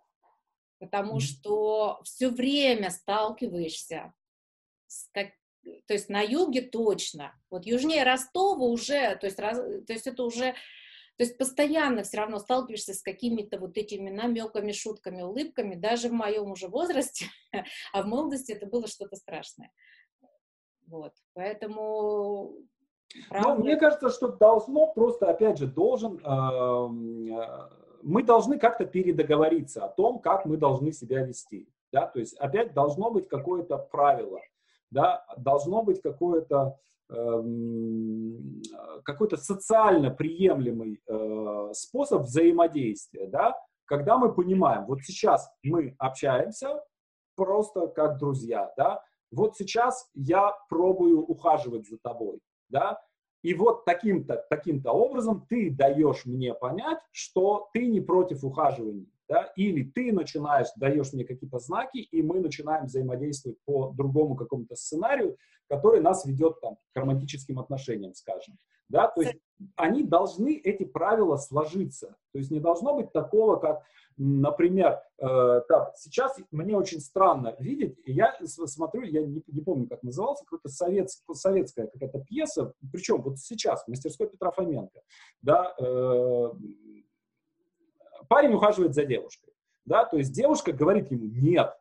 потому что все время сталкиваешься с как, то есть на юге точно, вот южнее Ростова уже, то есть, раз, то есть это уже, то есть постоянно все равно сталкиваешься с какими-то вот этими намеками, шутками, улыбками, даже в моем уже возрасте, а в молодости это было что-то страшное. Вот, поэтому Правда? Ну, мне кажется, что должно просто, опять же, должен, э, мы должны как-то передоговориться о том, как мы должны себя вести. Да? То есть опять должно быть какое-то правило, да? должно быть какое-то какой-то социально приемлемый э, способ взаимодействия, да? когда мы понимаем, вот сейчас мы общаемся просто как друзья, да? вот сейчас я пробую ухаживать за тобой, да, и вот таким-то таким образом ты даешь мне понять, что ты не против ухаживания, да, или ты начинаешь, даешь мне какие-то знаки, и мы начинаем взаимодействовать по другому какому-то сценарию, который нас ведет там, к романтическим отношениям, скажем. Да, то есть они должны, эти правила, сложиться. То есть не должно быть такого, как, например, э, так, сейчас мне очень странно видеть, я смотрю, я не, не помню, как назывался, какая-то совет, советская какая-то пьеса, причем вот сейчас, в мастерской Петра Фоменко, да, э, парень ухаживает за девушкой, да, то есть девушка говорит ему «нет»,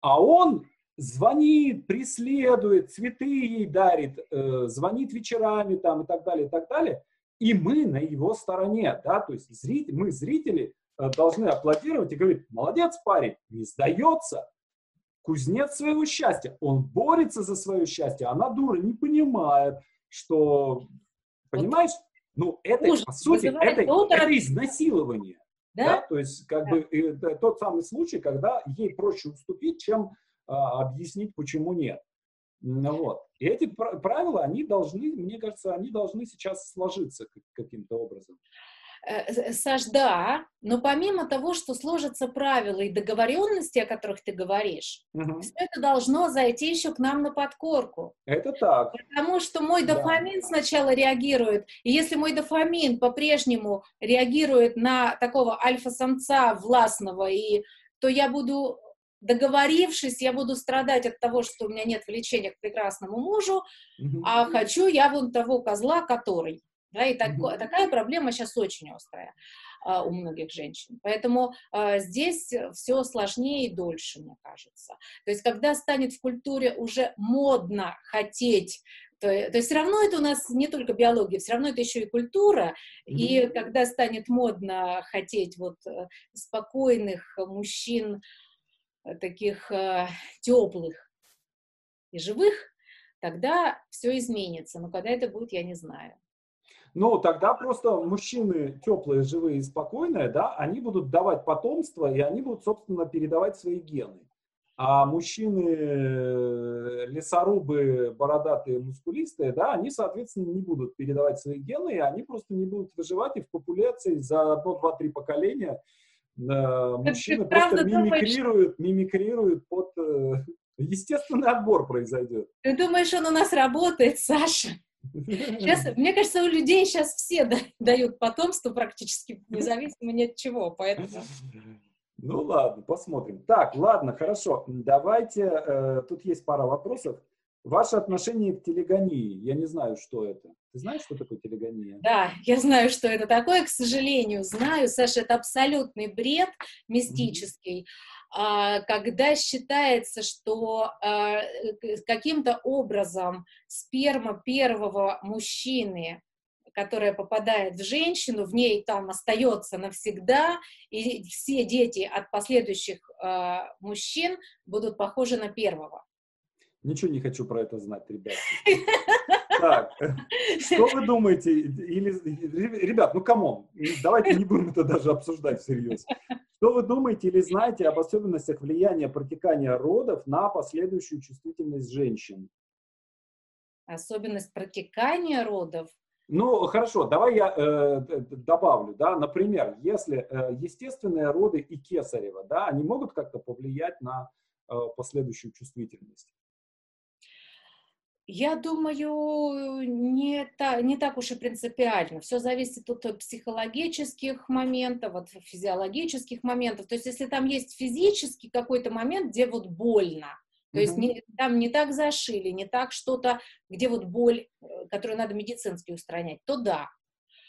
а он звонит, преследует, цветы ей дарит, э, звонит вечерами там и так далее, и так далее, и мы на его стороне, да, то есть зритель, мы, зрители, э, должны аплодировать и говорить, молодец парень, не сдается, кузнец своего счастья, он борется за свое счастье, она дура, не понимает, что, понимаешь, ну, это, Ужас, по сути, это, это изнасилование. Да? да? То есть, как да. бы, это тот самый случай, когда ей проще уступить, чем а, объяснить, почему нет. Ну, вот. И эти правила, они должны, мне кажется, они должны сейчас сложиться каким-то образом. Э, Саш, да, но помимо того, что сложатся правила и договоренности, о которых ты говоришь, угу. все это должно зайти еще к нам на подкорку. Это так. Потому что мой дофамин да. сначала реагирует, и если мой дофамин по-прежнему реагирует на такого альфа-самца властного, и, то я буду договорившись, я буду страдать от того, что у меня нет влечения к прекрасному мужу, mm-hmm. а хочу я вон того козла, который. Да, и так, mm-hmm. такая проблема сейчас очень острая а, у многих женщин. Поэтому а, здесь все сложнее и дольше, мне кажется. То есть, когда станет в культуре уже модно хотеть то, то есть все равно это у нас не только биология, все равно это еще и культура. Mm-hmm. И когда станет модно хотеть вот э, спокойных мужчин, Э, таких э, теплых и живых, тогда все изменится. Но когда это будет, я не знаю. Ну, тогда просто мужчины теплые, живые и спокойные, да, они будут давать потомство, и они будут, собственно, передавать свои гены. А мужчины э, лесорубы, бородатые, мускулистые, да, они, соответственно, не будут передавать свои гены, и они просто не будут выживать, и в популяции за одно, два, три поколения мужчины просто мимикрируют, мимикрируют под... Э, естественный отбор произойдет. Ты думаешь, он у нас работает, Саша? Сейчас, мне кажется, у людей сейчас все да, дают потомство практически независимо ни от чего, поэтому... Ну ладно, посмотрим. Так, ладно, хорошо. Давайте, э, тут есть пара вопросов. Ваше отношение к телегонии. Я не знаю, что это. Ты знаешь, что такое телегония? Да, я знаю, что это такое, к сожалению, знаю. Саша, это абсолютный бред мистический. Mm-hmm. Когда считается, что а, каким-то образом сперма первого мужчины которая попадает в женщину, в ней там остается навсегда, и все дети от последующих э, мужчин будут похожи на первого. Ничего не хочу про это знать, ребят. Так, что вы думаете? Или, ребят, ну come on, давайте не будем это даже обсуждать всерьез. Что вы думаете или знаете об особенностях влияния протекания родов на последующую чувствительность женщин? Особенность протекания родов? Ну, хорошо, давай я э, добавлю, да, например, если э, естественные роды и кесарево, да, они могут как-то повлиять на э, последующую чувствительность? Я думаю, не, та, не так уж и принципиально. Все зависит от психологических моментов, от физиологических моментов. То есть, если там есть физический какой-то момент, где вот больно, то mm-hmm. есть не, там не так зашили, не так что-то, где вот боль, э, которую надо медицински устранять, то да.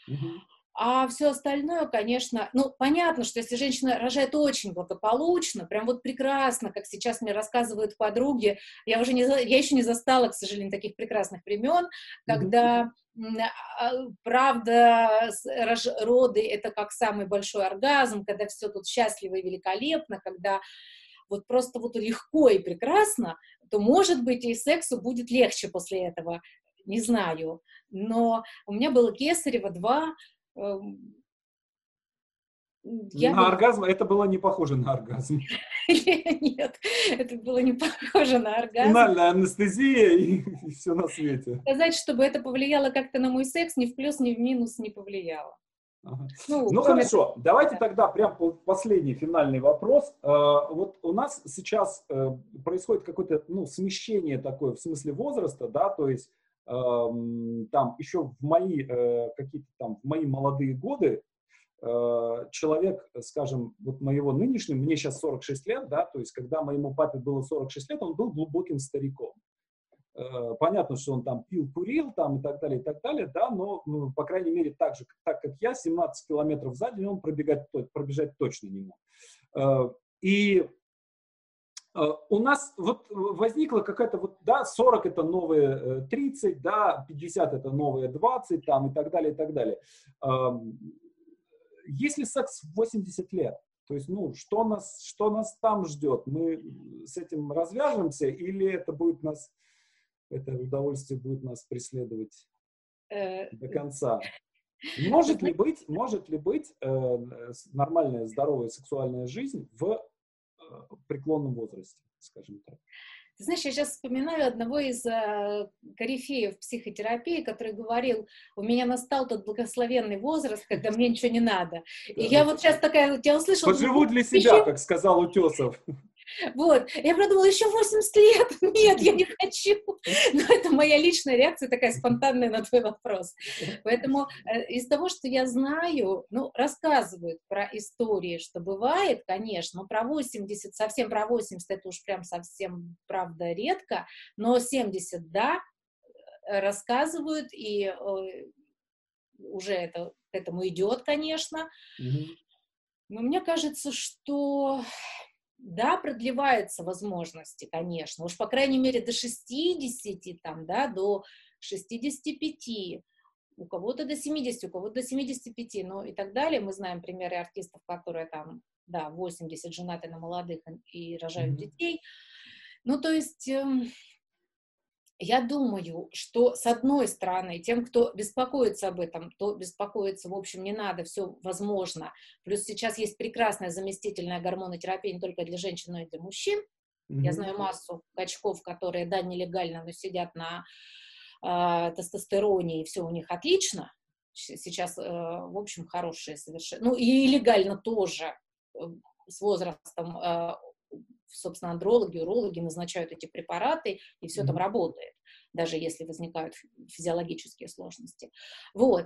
Mm-hmm. А все остальное, конечно, ну, понятно, что если женщина рожает очень благополучно, прям вот прекрасно, как сейчас мне рассказывают подруги, я уже не, я еще не застала, к сожалению, таких прекрасных времен, когда а, правда, роды — это как самый большой оргазм, когда все тут счастливо и великолепно, когда вот просто вот легко и прекрасно, то, может быть, и сексу будет легче после этого, не знаю. Но у меня было кесарево два, я на оргазм это было не похоже на оргазм. Нет, это было не похоже на оргазм. Финальная анестезия и, и все на свете. Сказать, чтобы это повлияло как-то на мой секс, ни в плюс, ни в минус не повлияло. Ага. Ну, ну хорошо, давайте да. тогда прям последний финальный вопрос. Э, вот у нас сейчас э, происходит какое-то ну, смещение такое в смысле возраста, да, то есть там еще в мои э, какие-то там в мои молодые годы э, человек, скажем, вот моего нынешнего, мне сейчас 46 лет, да, то есть когда моему папе было 46 лет, он был глубоким стариком. Э, понятно, что он там пил, курил там и так далее, и так далее, да, но, ну, по крайней мере, так же, так как я, 17 километров за день он пробегать, пробежать точно не мог. И у нас вот возникла какая-то вот, да, 40 это новые 30, э, да, 50 это новые 20, там, и так далее, и так далее. Если секс в 80 лет, то есть, ну, что нас, что нас там ждет? Мы с этим развяжемся или это будет нас, это удовольствие будет нас преследовать э, до конца? Может ли быть, может ли быть э, нормальная здоровая сексуальная жизнь в преклонном возрасте, скажем так. Ты знаешь, я сейчас вспоминаю одного из э, корифеев психотерапии, который говорил, у меня настал тот благословенный возраст, когда мне ничего не надо. И я вот сейчас такая, я услышала... Поживу для себя, как сказал Утесов. Вот. Я продумала, еще 80 лет. Нет, я не хочу. Но это моя личная реакция такая спонтанная на твой вопрос. Поэтому э, из того, что я знаю, ну, рассказывают про истории, что бывает, конечно, но про 80, совсем про 80, это уж прям совсем, правда, редко, но 70, да, э, рассказывают, и уже это к этому идет, конечно. Но мне кажется, что да, продлеваются возможности, конечно, уж по крайней мере до 60, там, да, до 65, у кого-то до 70, у кого-то до 75, ну и так далее. Мы знаем примеры артистов, которые там, да, 80 женаты на молодых и рожают mm-hmm. детей. Ну, то есть эм, я думаю, что с одной стороны, тем, кто беспокоится об этом, то беспокоиться, в общем, не надо, все возможно. Плюс сейчас есть прекрасная заместительная гормонотерапия не только для женщин, но и для мужчин. Mm-hmm. Я знаю массу качков, которые, да, нелегально, но сидят на э, тестостероне, и все у них отлично. Сейчас, э, в общем, хорошие совершенно. Ну, и легально тоже э, с возрастом э, собственно, андрологи, урологи назначают эти препараты, и все mm-hmm. там работает, даже если возникают физиологические сложности. Вот.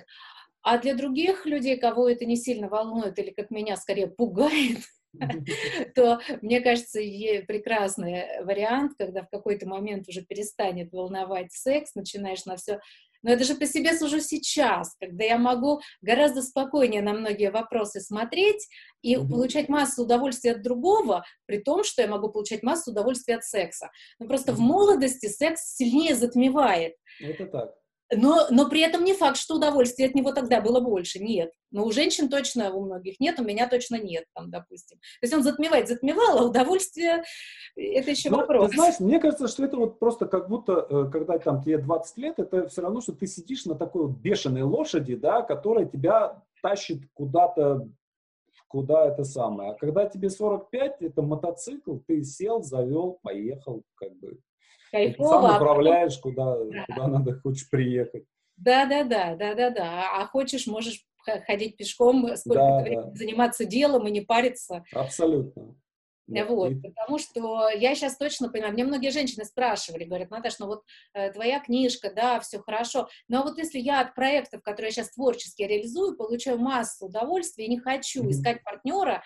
А для других людей, кого это не сильно волнует или, как меня, скорее пугает, то, мне кажется, прекрасный вариант, когда в какой-то момент уже перестанет волновать секс, начинаешь на все но это же по себе сужу сейчас, когда я могу гораздо спокойнее на многие вопросы смотреть и mm-hmm. получать массу удовольствия от другого, при том, что я могу получать массу удовольствия от секса. Но просто mm-hmm. в молодости секс сильнее затмевает. Это так. Но, но при этом не факт, что удовольствия от него тогда было больше. Нет. Но у женщин точно, у многих нет, у меня точно нет, там, допустим. То есть он затмевает, затмевал, а удовольствие — это еще ну, вопрос. Ты знаешь, мне кажется, что это вот просто как будто, э, когда там тебе 20 лет, это все равно, что ты сидишь на такой вот бешеной лошади, да, которая тебя тащит куда-то куда это самое. А когда тебе 45, это мотоцикл, ты сел, завел, поехал, как бы кайфово. Сам а управляешь, куда, да. куда надо хочешь приехать. Да, да, да, да, да, да. А хочешь, можешь ходить пешком, сколько да, времени, да. заниматься делом и не париться. Абсолютно. Да, вот, и... потому что я сейчас точно понимаю, мне многие женщины спрашивали, говорят, Наташа, ну вот э, твоя книжка, да, все хорошо, но вот если я от проектов, которые я сейчас творчески реализую, получаю массу удовольствия и не хочу mm-hmm. искать партнера,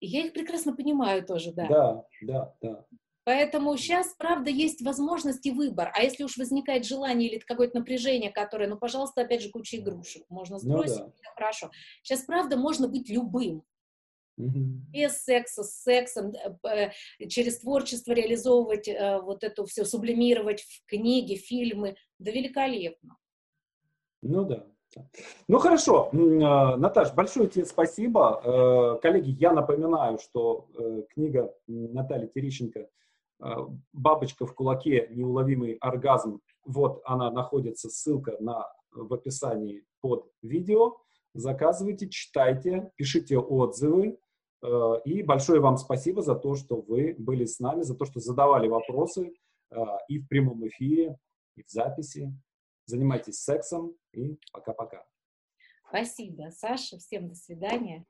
я их прекрасно понимаю тоже, да. Да, да, да. Поэтому сейчас, правда, есть возможность и выбор. А если уж возникает желание или какое-то напряжение, которое, ну, пожалуйста, опять же, куча игрушек, можно ну сбросить, ну, да. хорошо. Сейчас, правда, можно быть любым. Без секса, с сексом, э, через творчество реализовывать э, вот это все, сублимировать в книги, фильмы. Да великолепно. Ну да. Ну хорошо, Наташ, большое тебе спасибо. Э, коллеги, я напоминаю, что книга Натальи Терещенко Э, бабочка в кулаке, неуловимый оргазм. Вот она находится, ссылка на, в описании под видео. Заказывайте, читайте, пишите отзывы. Э, и большое вам спасибо за то, что вы были с нами, за то, что задавали вопросы э, и в прямом эфире, и в записи. Занимайтесь сексом и пока-пока. Спасибо, Саша. Всем до свидания.